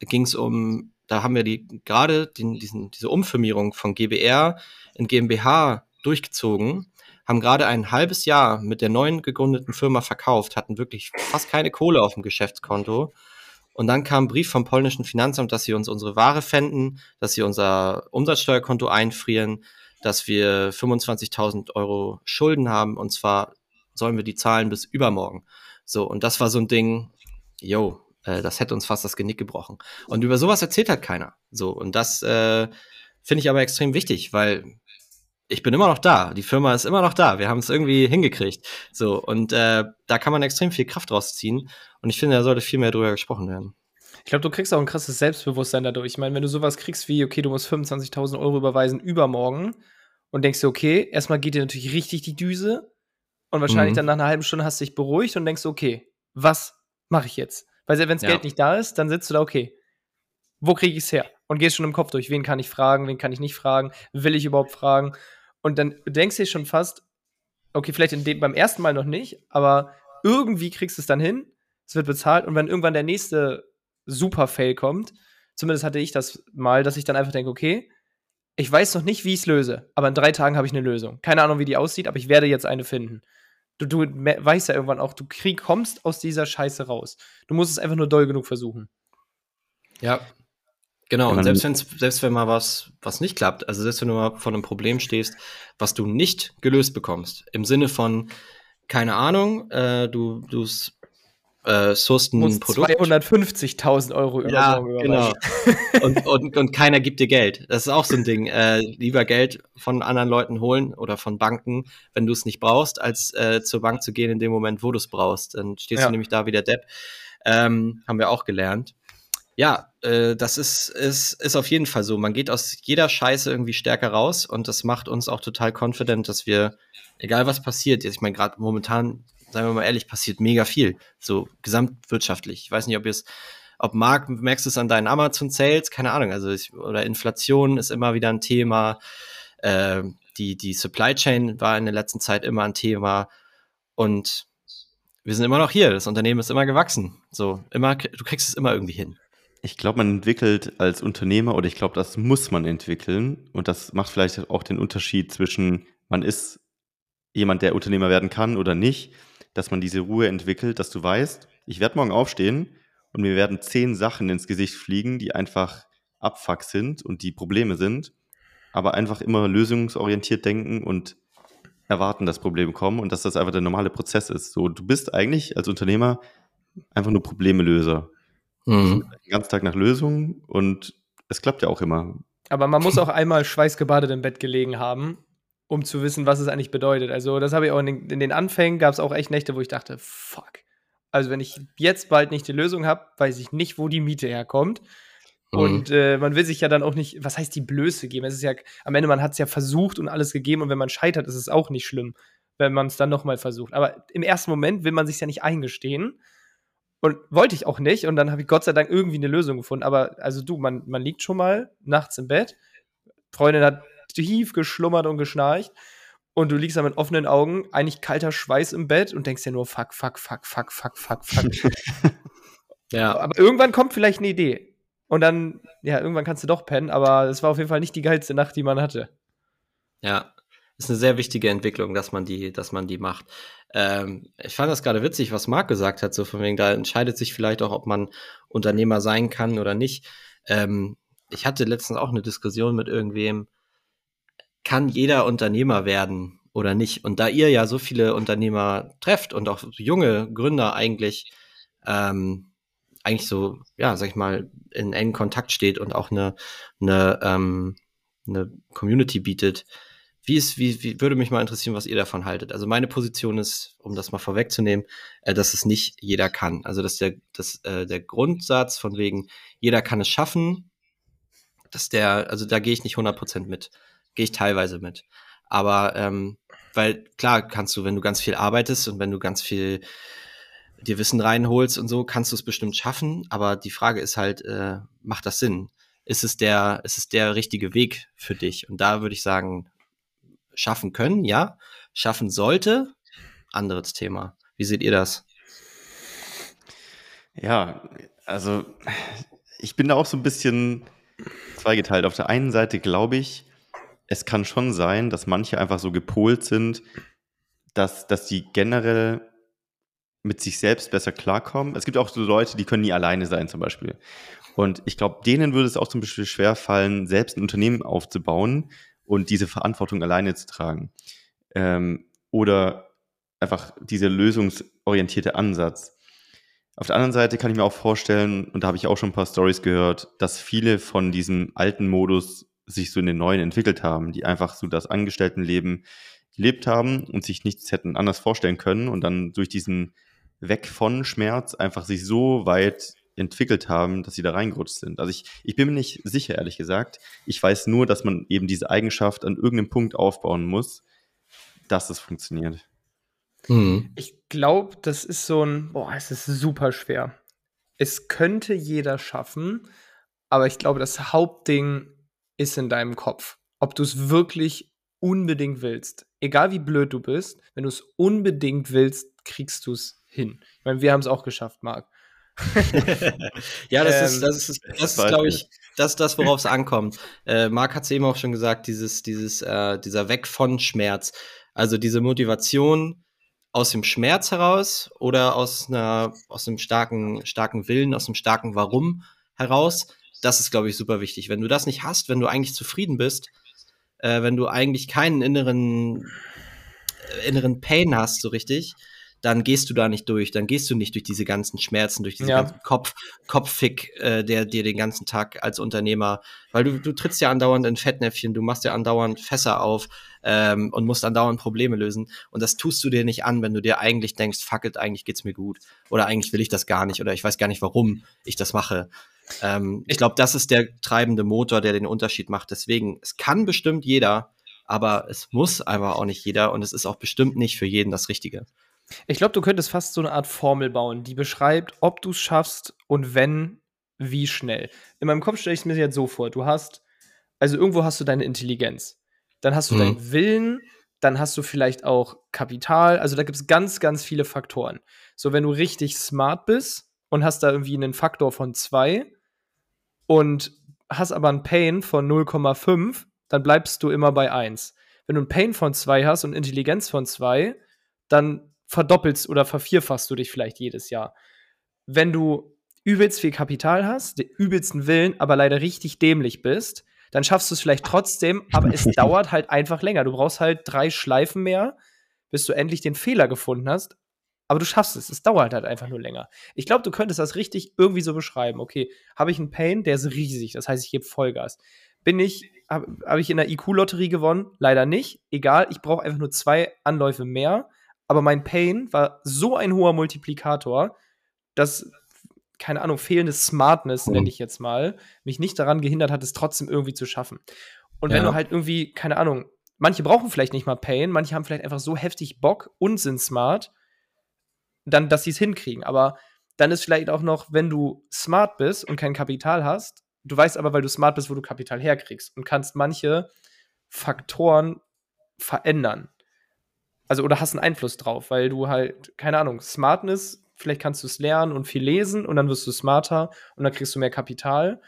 ging es um, da haben wir die gerade diesen, diese Umfirmierung von GBR in GmbH durchgezogen, haben gerade ein halbes Jahr mit der neuen gegründeten Firma verkauft, hatten wirklich fast keine Kohle auf dem Geschäftskonto. Und dann kam ein Brief vom polnischen Finanzamt, dass sie uns unsere Ware fänden, dass sie unser Umsatzsteuerkonto einfrieren, dass wir 25.000 Euro Schulden haben und zwar sollen wir die zahlen bis übermorgen. So, und das war so ein Ding, yo, äh, das hätte uns fast das Genick gebrochen. Und über sowas erzählt halt keiner. So, und das äh, finde ich aber extrem wichtig, weil ich bin immer noch da. Die Firma ist immer noch da. Wir haben es irgendwie hingekriegt. So, und äh, da kann man extrem viel Kraft rausziehen. Und ich finde, da sollte viel mehr drüber gesprochen werden. Ich glaube, du kriegst auch ein krasses Selbstbewusstsein dadurch. Ich meine, wenn du sowas kriegst wie, okay, du musst 25.000 Euro überweisen übermorgen und denkst dir, okay, erstmal geht dir natürlich richtig die Düse und wahrscheinlich mhm. dann nach einer halben Stunde hast du dich beruhigt und denkst, okay, was mache ich jetzt? Weil wenn das ja. Geld nicht da ist, dann sitzt du da, okay, wo kriege ich es her? Und gehst schon im Kopf durch, wen kann ich fragen, wen kann ich nicht fragen, will ich überhaupt fragen? Und dann denkst du dir schon fast, okay, vielleicht dem, beim ersten Mal noch nicht, aber irgendwie kriegst du es dann hin, es wird bezahlt und wenn irgendwann der nächste Super-Fail kommt, zumindest hatte ich das mal, dass ich dann einfach denke, okay, ich weiß noch nicht, wie ich es löse, aber in drei Tagen habe ich eine Lösung. Keine Ahnung, wie die aussieht, aber ich werde jetzt eine finden. Du, du weißt ja irgendwann auch, du krieg, kommst aus dieser Scheiße raus. Du musst es einfach nur doll genug versuchen. Ja, Genau, und selbst, wenn's, selbst wenn mal was, was nicht klappt, also selbst wenn du mal vor einem Problem stehst, was du nicht gelöst bekommst, im Sinne von, keine Ahnung, äh, du, du äh, sourced ein Produkt. 250.000 Euro über Ja, genau. und, und, und keiner gibt dir Geld. Das ist auch so ein Ding. Äh, lieber Geld von anderen Leuten holen oder von Banken, wenn du es nicht brauchst, als äh, zur Bank zu gehen in dem Moment, wo du es brauchst. Dann stehst ja. du nämlich da wie der Depp. Ähm, haben wir auch gelernt. Ja, äh, das ist, ist, ist auf jeden Fall so. Man geht aus jeder Scheiße irgendwie stärker raus und das macht uns auch total confident, dass wir, egal was passiert, jetzt, ich meine, gerade momentan seien wir mal ehrlich, passiert mega viel. So gesamtwirtschaftlich. Ich weiß nicht, ob ihr es, ob Marc, merkst du es an deinen Amazon Sales? Keine Ahnung. Also, ich, oder Inflation ist immer wieder ein Thema. Äh, die, die Supply Chain war in der letzten Zeit immer ein Thema. Und wir sind immer noch hier. Das Unternehmen ist immer gewachsen. So, immer, du kriegst es immer irgendwie hin. Ich glaube, man entwickelt als Unternehmer oder ich glaube, das muss man entwickeln. Und das macht vielleicht auch den Unterschied zwischen, man ist jemand, der Unternehmer werden kann oder nicht dass man diese Ruhe entwickelt, dass du weißt, ich werde morgen aufstehen und mir werden zehn Sachen ins Gesicht fliegen, die einfach Abfuck sind und die Probleme sind, aber einfach immer lösungsorientiert denken und erwarten, dass Probleme kommen und dass das einfach der normale Prozess ist. So, du bist eigentlich als Unternehmer einfach nur Problemelöser. Mhm. Den ganzen Tag nach Lösungen und es klappt ja auch immer. Aber man muss auch einmal schweißgebadet im Bett gelegen haben, um zu wissen, was es eigentlich bedeutet. Also, das habe ich auch in den, in den Anfängen, gab es auch echt Nächte, wo ich dachte, fuck. Also, wenn ich jetzt bald nicht die Lösung habe, weiß ich nicht, wo die Miete herkommt. Mhm. Und äh, man will sich ja dann auch nicht, was heißt die Blöße geben? Es ist ja, am Ende, man hat es ja versucht und alles gegeben und wenn man scheitert, ist es auch nicht schlimm, wenn man es dann nochmal versucht. Aber im ersten Moment will man sich ja nicht eingestehen. Und wollte ich auch nicht. Und dann habe ich Gott sei Dank irgendwie eine Lösung gefunden. Aber also du, man, man liegt schon mal nachts im Bett. Freundin hat tief geschlummert und geschnarcht. Und du liegst da mit offenen Augen, eigentlich kalter Schweiß im Bett und denkst dir nur, fuck, fuck, fuck, fuck, fuck, fuck, fuck. ja. Aber irgendwann kommt vielleicht eine Idee. Und dann, ja, irgendwann kannst du doch pennen, aber es war auf jeden Fall nicht die geilste Nacht, die man hatte. Ja, ist eine sehr wichtige Entwicklung, dass man die, dass man die macht. Ähm, ich fand das gerade witzig, was Marc gesagt hat, so von wegen, da entscheidet sich vielleicht auch, ob man Unternehmer sein kann oder nicht. Ähm, ich hatte letztens auch eine Diskussion mit irgendwem, kann jeder Unternehmer werden oder nicht? Und da ihr ja so viele Unternehmer trefft und auch junge Gründer eigentlich, ähm, eigentlich so, ja, sag ich mal, in engen Kontakt steht und auch eine, eine, ähm, eine Community bietet, wie ist, wie, wie würde mich mal interessieren, was ihr davon haltet? Also meine Position ist, um das mal vorwegzunehmen, äh, dass es nicht jeder kann. Also dass der, dass, äh, der Grundsatz von wegen, jeder kann es schaffen, dass der, also da gehe ich nicht 100% mit. Gehe ich teilweise mit. Aber, ähm, weil klar kannst du, wenn du ganz viel arbeitest und wenn du ganz viel dir Wissen reinholst und so, kannst du es bestimmt schaffen. Aber die Frage ist halt, äh, macht das Sinn? Ist es der, ist es der richtige Weg für dich? Und da würde ich sagen, schaffen können, ja. Schaffen sollte, anderes Thema. Wie seht ihr das? Ja, also ich bin da auch so ein bisschen zweigeteilt. Auf der einen Seite glaube ich, es kann schon sein, dass manche einfach so gepolt sind, dass, dass die generell mit sich selbst besser klarkommen. Es gibt auch so Leute, die können nie alleine sein zum Beispiel. Und ich glaube, denen würde es auch zum Beispiel schwer fallen, selbst ein Unternehmen aufzubauen, und diese Verantwortung alleine zu tragen. Ähm, oder einfach dieser lösungsorientierte Ansatz. Auf der anderen Seite kann ich mir auch vorstellen, und da habe ich auch schon ein paar Stories gehört, dass viele von diesem alten Modus sich so in den neuen entwickelt haben, die einfach so das Angestelltenleben gelebt haben und sich nichts hätten anders vorstellen können und dann durch diesen Weg von Schmerz einfach sich so weit entwickelt haben, dass sie da reingerutscht sind. Also ich, ich bin mir nicht sicher, ehrlich gesagt. Ich weiß nur, dass man eben diese Eigenschaft an irgendeinem Punkt aufbauen muss, dass es funktioniert. Hm. Ich glaube, das ist so ein, boah, es ist super schwer. Es könnte jeder schaffen, aber ich glaube, das Hauptding ist in deinem Kopf. Ob du es wirklich unbedingt willst. Egal wie blöd du bist, wenn du es unbedingt willst, kriegst du es hin. Ich meine, wir haben es auch geschafft, Marc. ja, das ähm, ist, das ist, das ist, glaube ich, das, das, worauf es ankommt. Äh, Marc hat es eben auch schon gesagt, dieses, dieses, äh, dieser Weg von Schmerz. Also diese Motivation aus dem Schmerz heraus oder aus einer, aus einem starken, starken Willen, aus einem starken Warum heraus. Das ist, glaube ich, super wichtig. Wenn du das nicht hast, wenn du eigentlich zufrieden bist, äh, wenn du eigentlich keinen inneren, äh, inneren Pain hast, so richtig, dann gehst du da nicht durch, dann gehst du nicht durch diese ganzen Schmerzen, durch diesen ja. ganzen Kopf, Kopffick, äh, der dir den ganzen Tag als Unternehmer, weil du, du trittst ja andauernd in Fettnäpfchen, du machst ja andauernd Fässer auf ähm, und musst andauernd Probleme lösen. Und das tust du dir nicht an, wenn du dir eigentlich denkst, fuck it, eigentlich geht's mir gut. Oder eigentlich will ich das gar nicht oder ich weiß gar nicht, warum ich das mache. Ähm, ich glaube, das ist der treibende Motor, der den Unterschied macht. Deswegen, es kann bestimmt jeder, aber es muss einfach auch nicht jeder und es ist auch bestimmt nicht für jeden das Richtige. Ich glaube, du könntest fast so eine Art Formel bauen, die beschreibt, ob du es schaffst und wenn, wie schnell. In meinem Kopf stelle ich es mir jetzt so vor: Du hast, also irgendwo hast du deine Intelligenz, dann hast du mhm. deinen Willen, dann hast du vielleicht auch Kapital. Also da gibt es ganz, ganz viele Faktoren. So, wenn du richtig smart bist und hast da irgendwie einen Faktor von 2 und hast aber einen Pain von 0,5, dann bleibst du immer bei 1. Wenn du einen Pain von 2 hast und Intelligenz von 2, dann verdoppelst oder vervierfachst du dich vielleicht jedes Jahr. Wenn du übelst viel Kapital hast, den übelsten Willen, aber leider richtig dämlich bist, dann schaffst du es vielleicht trotzdem, aber es dauert halt einfach länger. Du brauchst halt drei Schleifen mehr, bis du endlich den Fehler gefunden hast. Aber du schaffst es. Es dauert halt einfach nur länger. Ich glaube, du könntest das richtig irgendwie so beschreiben. Okay, habe ich einen Pain, der ist riesig. Das heißt, ich gebe Vollgas. Bin ich, habe hab ich in der IQ-Lotterie gewonnen? Leider nicht. Egal, ich brauche einfach nur zwei Anläufe mehr aber mein Pain war so ein hoher Multiplikator, dass, keine Ahnung, fehlende Smartness, nenne ich jetzt mal, mich nicht daran gehindert hat, es trotzdem irgendwie zu schaffen. Und ja. wenn du halt irgendwie, keine Ahnung, manche brauchen vielleicht nicht mal Pain, manche haben vielleicht einfach so heftig Bock und sind smart, dann, dass sie es hinkriegen. Aber dann ist vielleicht auch noch, wenn du smart bist und kein Kapital hast, du weißt aber, weil du smart bist, wo du Kapital herkriegst und kannst manche Faktoren verändern also oder hast einen Einfluss drauf, weil du halt, keine Ahnung, Smartness, vielleicht kannst du es lernen und viel lesen und dann wirst du smarter und dann kriegst du mehr Kapital.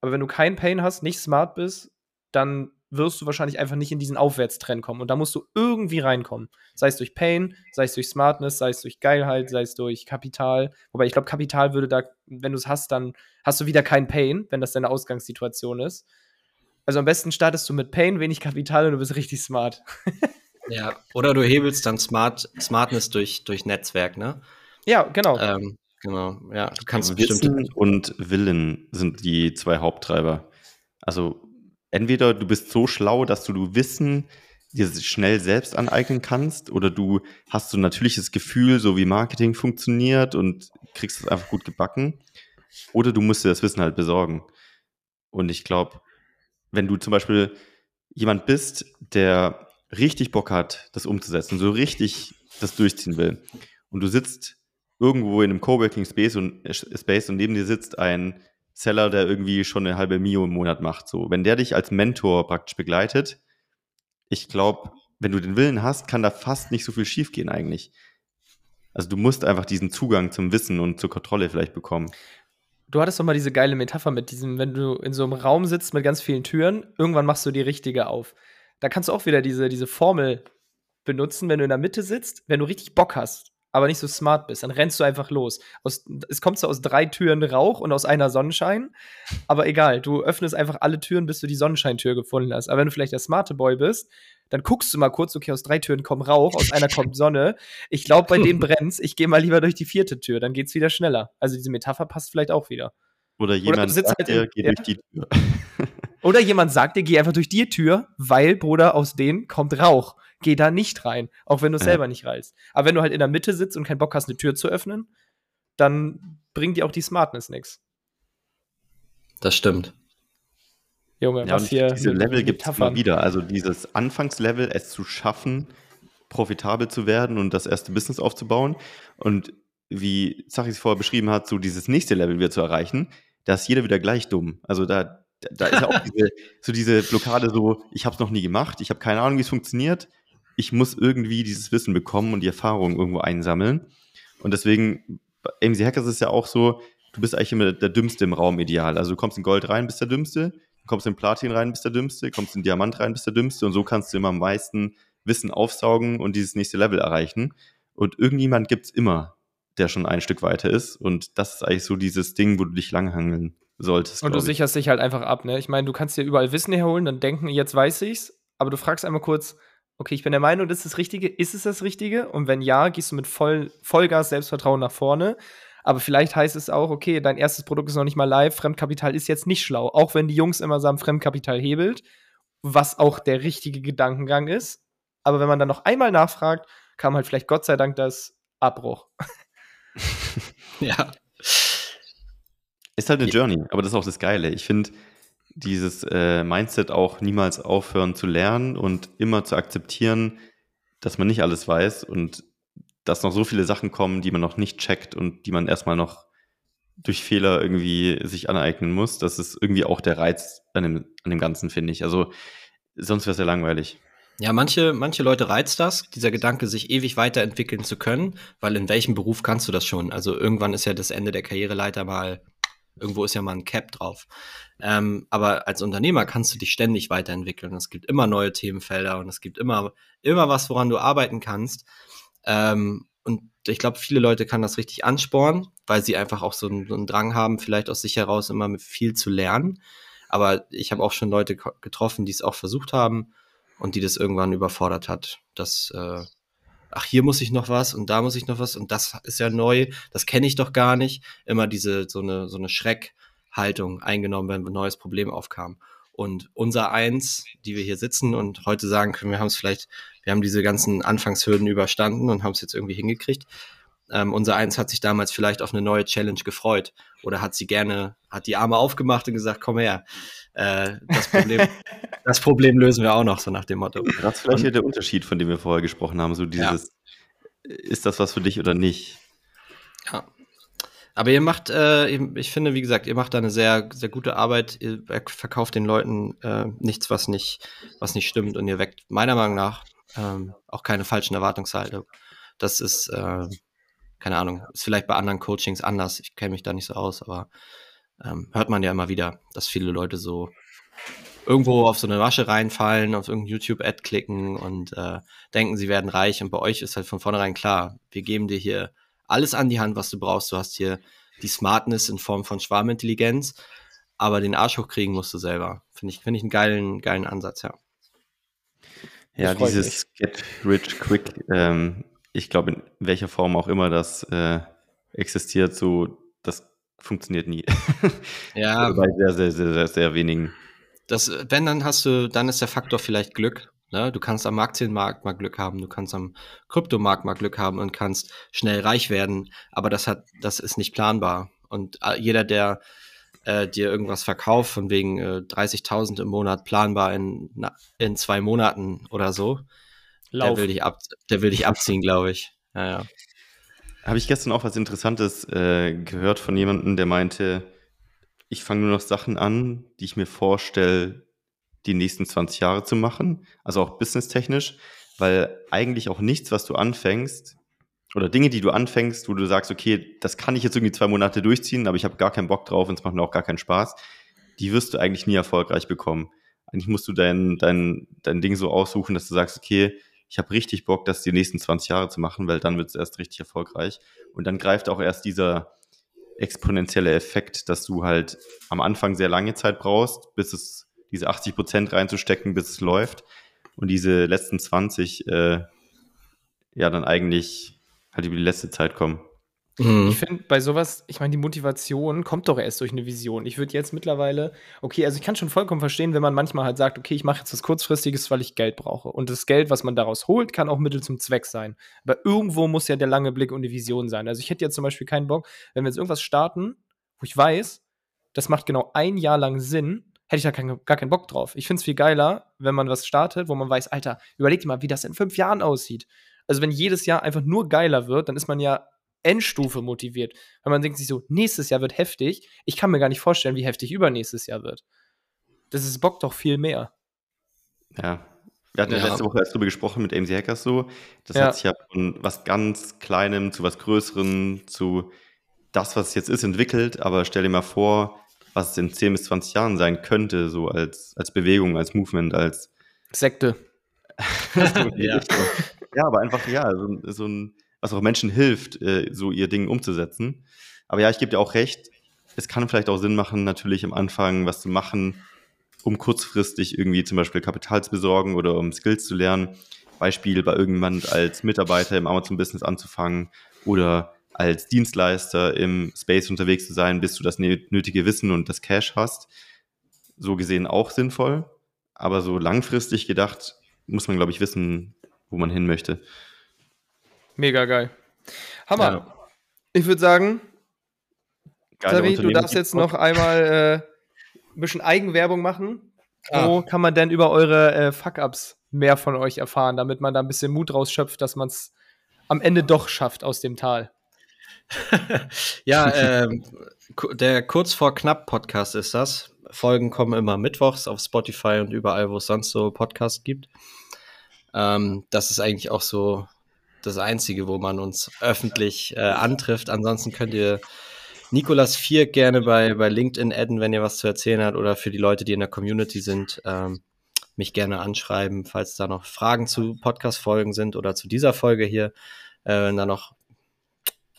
Aber wenn du keinen Pain hast, nicht smart bist, dann wirst du wahrscheinlich einfach nicht in diesen Aufwärtstrend kommen. Und da musst du irgendwie reinkommen. Sei es durch Pain, sei es durch Smartness, sei es durch Geilheit, sei es durch Kapital. Wobei ich glaube, Kapital würde da, wenn du es hast, dann hast du wieder kein Pain, wenn das deine Ausgangssituation ist. Also am besten startest du mit Pain, wenig Kapital und du bist richtig smart. ja, oder du hebelst dann Smart, Smartness durch, durch Netzwerk, ne? Ja, genau. Ähm, genau, ja. Du kannst Wissen bestimmt und Willen sind die zwei Haupttreiber. Also entweder du bist so schlau, dass du, Wissen dir schnell selbst aneignen kannst, oder du hast so ein natürliches Gefühl, so wie Marketing funktioniert und kriegst es einfach gut gebacken, oder du musst dir das Wissen halt besorgen. Und ich glaube, wenn du zum Beispiel jemand bist, der richtig Bock hat, das umzusetzen, so richtig das durchziehen will, und du sitzt irgendwo in einem Coworking Space und, äh, Space und neben dir sitzt ein Seller, der irgendwie schon eine halbe Mio im Monat macht. So, wenn der dich als Mentor praktisch begleitet, ich glaube, wenn du den Willen hast, kann da fast nicht so viel schiefgehen eigentlich. Also du musst einfach diesen Zugang zum Wissen und zur Kontrolle vielleicht bekommen. Du hattest doch mal diese geile Metapher mit diesem, wenn du in so einem Raum sitzt mit ganz vielen Türen, irgendwann machst du die richtige auf. Da kannst du auch wieder diese, diese Formel benutzen, wenn du in der Mitte sitzt, wenn du richtig Bock hast aber nicht so smart bist, dann rennst du einfach los. Aus, es kommt so aus drei Türen Rauch und aus einer Sonnenschein, aber egal, du öffnest einfach alle Türen, bis du die Sonnenscheintür gefunden hast. Aber wenn du vielleicht der smarte Boy bist, dann guckst du mal kurz, okay, aus drei Türen kommt Rauch, aus einer kommt Sonne. Ich glaube, bei dem brennt's. Ich gehe mal lieber durch die vierte Tür, dann geht's wieder schneller. Also diese Metapher passt vielleicht auch wieder. Oder jemand Oder sagt halt dir, geh ja. durch die Tür. Oder jemand sagt dir, geh einfach durch die Tür, weil, Bruder, aus denen kommt Rauch geh da nicht rein, auch wenn du es ja. selber nicht reißt. Aber wenn du halt in der Mitte sitzt und keinen Bock hast, eine Tür zu öffnen, dann bringt dir auch die Smartness nichts. Das stimmt. Junge, ja, was hier. Diese Level gibt es immer wieder. Also dieses Anfangslevel, es zu schaffen, profitabel zu werden und das erste Business aufzubauen. Und wie Zachi es vorher beschrieben hat, so dieses nächste Level wieder zu erreichen, da ist jeder wieder gleich dumm. Also da, da ist ja auch diese, so diese Blockade so, ich habe es noch nie gemacht, ich habe keine Ahnung, wie es funktioniert ich muss irgendwie dieses Wissen bekommen und die Erfahrung irgendwo einsammeln. Und deswegen, bei AMC Hackers ist ja auch so, du bist eigentlich immer der Dümmste im Raum ideal. Also du kommst in Gold rein, bist der Dümmste, du kommst in Platin rein, bist der Dümmste, kommst in Diamant rein, bist der Dümmste und so kannst du immer am meisten Wissen aufsaugen und dieses nächste Level erreichen. Und irgendjemand gibt es immer, der schon ein Stück weiter ist. Und das ist eigentlich so dieses Ding, wo du dich langhangeln solltest. Und du sicherst dich halt einfach ab, ne? Ich meine, du kannst dir überall Wissen herholen, dann denken, jetzt weiß ich's, aber du fragst einmal kurz, okay, ich bin der Meinung, das ist das Richtige. Ist es das Richtige? Und wenn ja, gehst du mit voll, Vollgas Selbstvertrauen nach vorne. Aber vielleicht heißt es auch, okay, dein erstes Produkt ist noch nicht mal live, Fremdkapital ist jetzt nicht schlau. Auch wenn die Jungs immer sagen, Fremdkapital hebelt, was auch der richtige Gedankengang ist. Aber wenn man dann noch einmal nachfragt, kam halt vielleicht Gott sei Dank das Abbruch. ja. Ist halt eine Journey, aber das ist auch das Geile. Ich finde, dieses äh, Mindset auch niemals aufhören zu lernen und immer zu akzeptieren, dass man nicht alles weiß und dass noch so viele Sachen kommen, die man noch nicht checkt und die man erstmal noch durch Fehler irgendwie sich aneignen muss. Das ist irgendwie auch der Reiz an dem, an dem Ganzen, finde ich. Also sonst wäre es ja langweilig. Ja, manche, manche Leute reizt das, dieser Gedanke, sich ewig weiterentwickeln zu können, weil in welchem Beruf kannst du das schon? Also irgendwann ist ja das Ende der Karriereleiter mal, irgendwo ist ja mal ein Cap drauf. Ähm, aber als Unternehmer kannst du dich ständig weiterentwickeln. Es gibt immer neue Themenfelder und es gibt immer, immer was, woran du arbeiten kannst. Ähm, und ich glaube, viele Leute kann das richtig anspornen, weil sie einfach auch so einen, so einen Drang haben, vielleicht aus sich heraus immer viel zu lernen. Aber ich habe auch schon Leute getroffen, die es auch versucht haben und die das irgendwann überfordert hat. Das, äh, ach, hier muss ich noch was und da muss ich noch was und das ist ja neu, das kenne ich doch gar nicht. Immer diese, so eine, so eine Schreck, Haltung eingenommen, wenn ein neues Problem aufkam. Und unser Eins, die wir hier sitzen und heute sagen können, wir haben es vielleicht, wir haben diese ganzen Anfangshürden überstanden und haben es jetzt irgendwie hingekriegt. Ähm, unser Eins hat sich damals vielleicht auf eine neue Challenge gefreut oder hat sie gerne, hat die Arme aufgemacht und gesagt, komm her, äh, das, Problem, das Problem lösen wir auch noch, so nach dem Motto. Das ist vielleicht und, der Unterschied, von dem wir vorher gesprochen haben, so dieses, ja. ist das was für dich oder nicht? Ja, aber ihr macht, äh, ich finde, wie gesagt, ihr macht da eine sehr, sehr gute Arbeit. Ihr verkauft den Leuten äh, nichts, was nicht, was nicht stimmt. Und ihr weckt meiner Meinung nach ähm, auch keine falschen Erwartungshaltung. Das ist, äh, keine Ahnung, ist vielleicht bei anderen Coachings anders. Ich kenne mich da nicht so aus, aber ähm, hört man ja immer wieder, dass viele Leute so irgendwo auf so eine Masche reinfallen, auf irgendein YouTube-Ad klicken und äh, denken, sie werden reich. Und bei euch ist halt von vornherein klar, wir geben dir hier alles an die Hand, was du brauchst. Du hast hier die Smartness in Form von Schwarmintelligenz, aber den Arsch hochkriegen musst du selber. Finde ich, finde ich einen geilen, geilen Ansatz, ja. Ja, dieses mich. Get Rich Quick, ähm, ich glaube, in welcher Form auch immer das äh, existiert, so, das funktioniert nie. Ja. Bei sehr, sehr, sehr, sehr, sehr wenigen. Das, wenn, dann hast du, dann ist der Faktor vielleicht Glück. Ne? Du kannst am Aktienmarkt mal Glück haben, du kannst am Kryptomarkt mal Glück haben und kannst schnell reich werden, aber das hat, das ist nicht planbar. Und äh, jeder, der äh, dir irgendwas verkauft, von wegen äh, 30.000 im Monat planbar in, na, in zwei Monaten oder so, der will, dich ab, der will dich abziehen, glaube ich. Ja, ja. Habe ich gestern auch was Interessantes äh, gehört von jemandem, der meinte, ich fange nur noch Sachen an, die ich mir vorstelle, die nächsten 20 Jahre zu machen, also auch businesstechnisch, weil eigentlich auch nichts, was du anfängst, oder Dinge, die du anfängst, wo du sagst, okay, das kann ich jetzt irgendwie zwei Monate durchziehen, aber ich habe gar keinen Bock drauf und es macht mir auch gar keinen Spaß, die wirst du eigentlich nie erfolgreich bekommen. Eigentlich musst du dein, dein, dein Ding so aussuchen, dass du sagst, okay, ich habe richtig Bock, das die nächsten 20 Jahre zu machen, weil dann wird es erst richtig erfolgreich. Und dann greift auch erst dieser exponentielle Effekt, dass du halt am Anfang sehr lange Zeit brauchst, bis es diese 80 Prozent reinzustecken, bis es läuft. Und diese letzten 20, äh, ja, dann eigentlich halt über die letzte Zeit kommen. Mhm. Ich finde bei sowas, ich meine, die Motivation kommt doch erst durch eine Vision. Ich würde jetzt mittlerweile, okay, also ich kann schon vollkommen verstehen, wenn man manchmal halt sagt, okay, ich mache jetzt was Kurzfristiges, weil ich Geld brauche. Und das Geld, was man daraus holt, kann auch Mittel zum Zweck sein. Aber irgendwo muss ja der lange Blick und die Vision sein. Also ich hätte jetzt zum Beispiel keinen Bock, wenn wir jetzt irgendwas starten, wo ich weiß, das macht genau ein Jahr lang Sinn, hätte ich da kein, gar keinen Bock drauf. Ich finde es viel geiler, wenn man was startet, wo man weiß, Alter, überleg dir mal, wie das in fünf Jahren aussieht. Also wenn jedes Jahr einfach nur geiler wird, dann ist man ja Endstufe motiviert. Weil man denkt sich so, nächstes Jahr wird heftig. Ich kann mir gar nicht vorstellen, wie heftig übernächstes Jahr wird. Das ist Bock doch viel mehr. Ja. Wir hatten ja. letzte Woche erst darüber gesprochen mit AMC Hackers so. Das ja. hat sich ja von was ganz Kleinem zu was Größerem zu das, was es jetzt ist, entwickelt. Aber stell dir mal vor, was es in 10 bis 20 Jahren sein könnte, so als, als Bewegung, als Movement, als Sekte. ja. ja, aber einfach, ja, so, so ein was auch Menschen hilft, äh, so ihr Ding umzusetzen. Aber ja, ich gebe dir auch recht, es kann vielleicht auch Sinn machen, natürlich am Anfang was zu machen, um kurzfristig irgendwie zum Beispiel Kapital zu besorgen oder um Skills zu lernen. Beispiel bei irgendjemand als Mitarbeiter im Amazon-Business anzufangen oder als Dienstleister im Space unterwegs zu sein, bis du das nötige Wissen und das Cash hast. So gesehen auch sinnvoll. Aber so langfristig gedacht muss man, glaube ich, wissen, wo man hin möchte. Mega geil. Hammer. Ja. Ich würde sagen, Savi, du darfst jetzt noch einmal äh, ein bisschen Eigenwerbung machen. Ah. Wo kann man denn über eure äh, Fuck-Ups mehr von euch erfahren, damit man da ein bisschen Mut rausschöpft, dass man es am Ende doch schafft aus dem Tal? ja, ähm, der Kurz vor Knapp Podcast ist das. Folgen kommen immer mittwochs auf Spotify und überall, wo es sonst so Podcasts gibt. Ähm, das ist eigentlich auch so das Einzige, wo man uns öffentlich äh, antrifft. Ansonsten könnt ihr Nikolas Vier gerne bei, bei LinkedIn adden, wenn ihr was zu erzählen habt oder für die Leute, die in der Community sind, ähm, mich gerne anschreiben, falls da noch Fragen zu Podcast-Folgen sind oder zu dieser Folge hier, äh, wenn da noch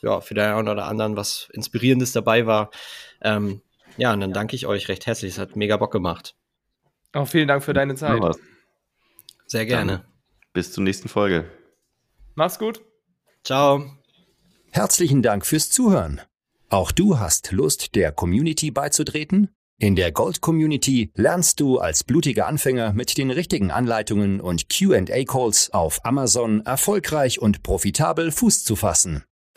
ja, für den einen oder anderen was Inspirierendes dabei war. Ähm, ja, und dann danke ich euch recht herzlich. Es hat mega Bock gemacht. Auch vielen Dank für deine Zeit. Sehr gerne. Dann bis zur nächsten Folge. Mach's gut. Ciao. Herzlichen Dank fürs Zuhören. Auch du hast Lust, der Community beizutreten? In der Gold Community lernst du als blutiger Anfänger mit den richtigen Anleitungen und QA-Calls auf Amazon erfolgreich und profitabel Fuß zu fassen.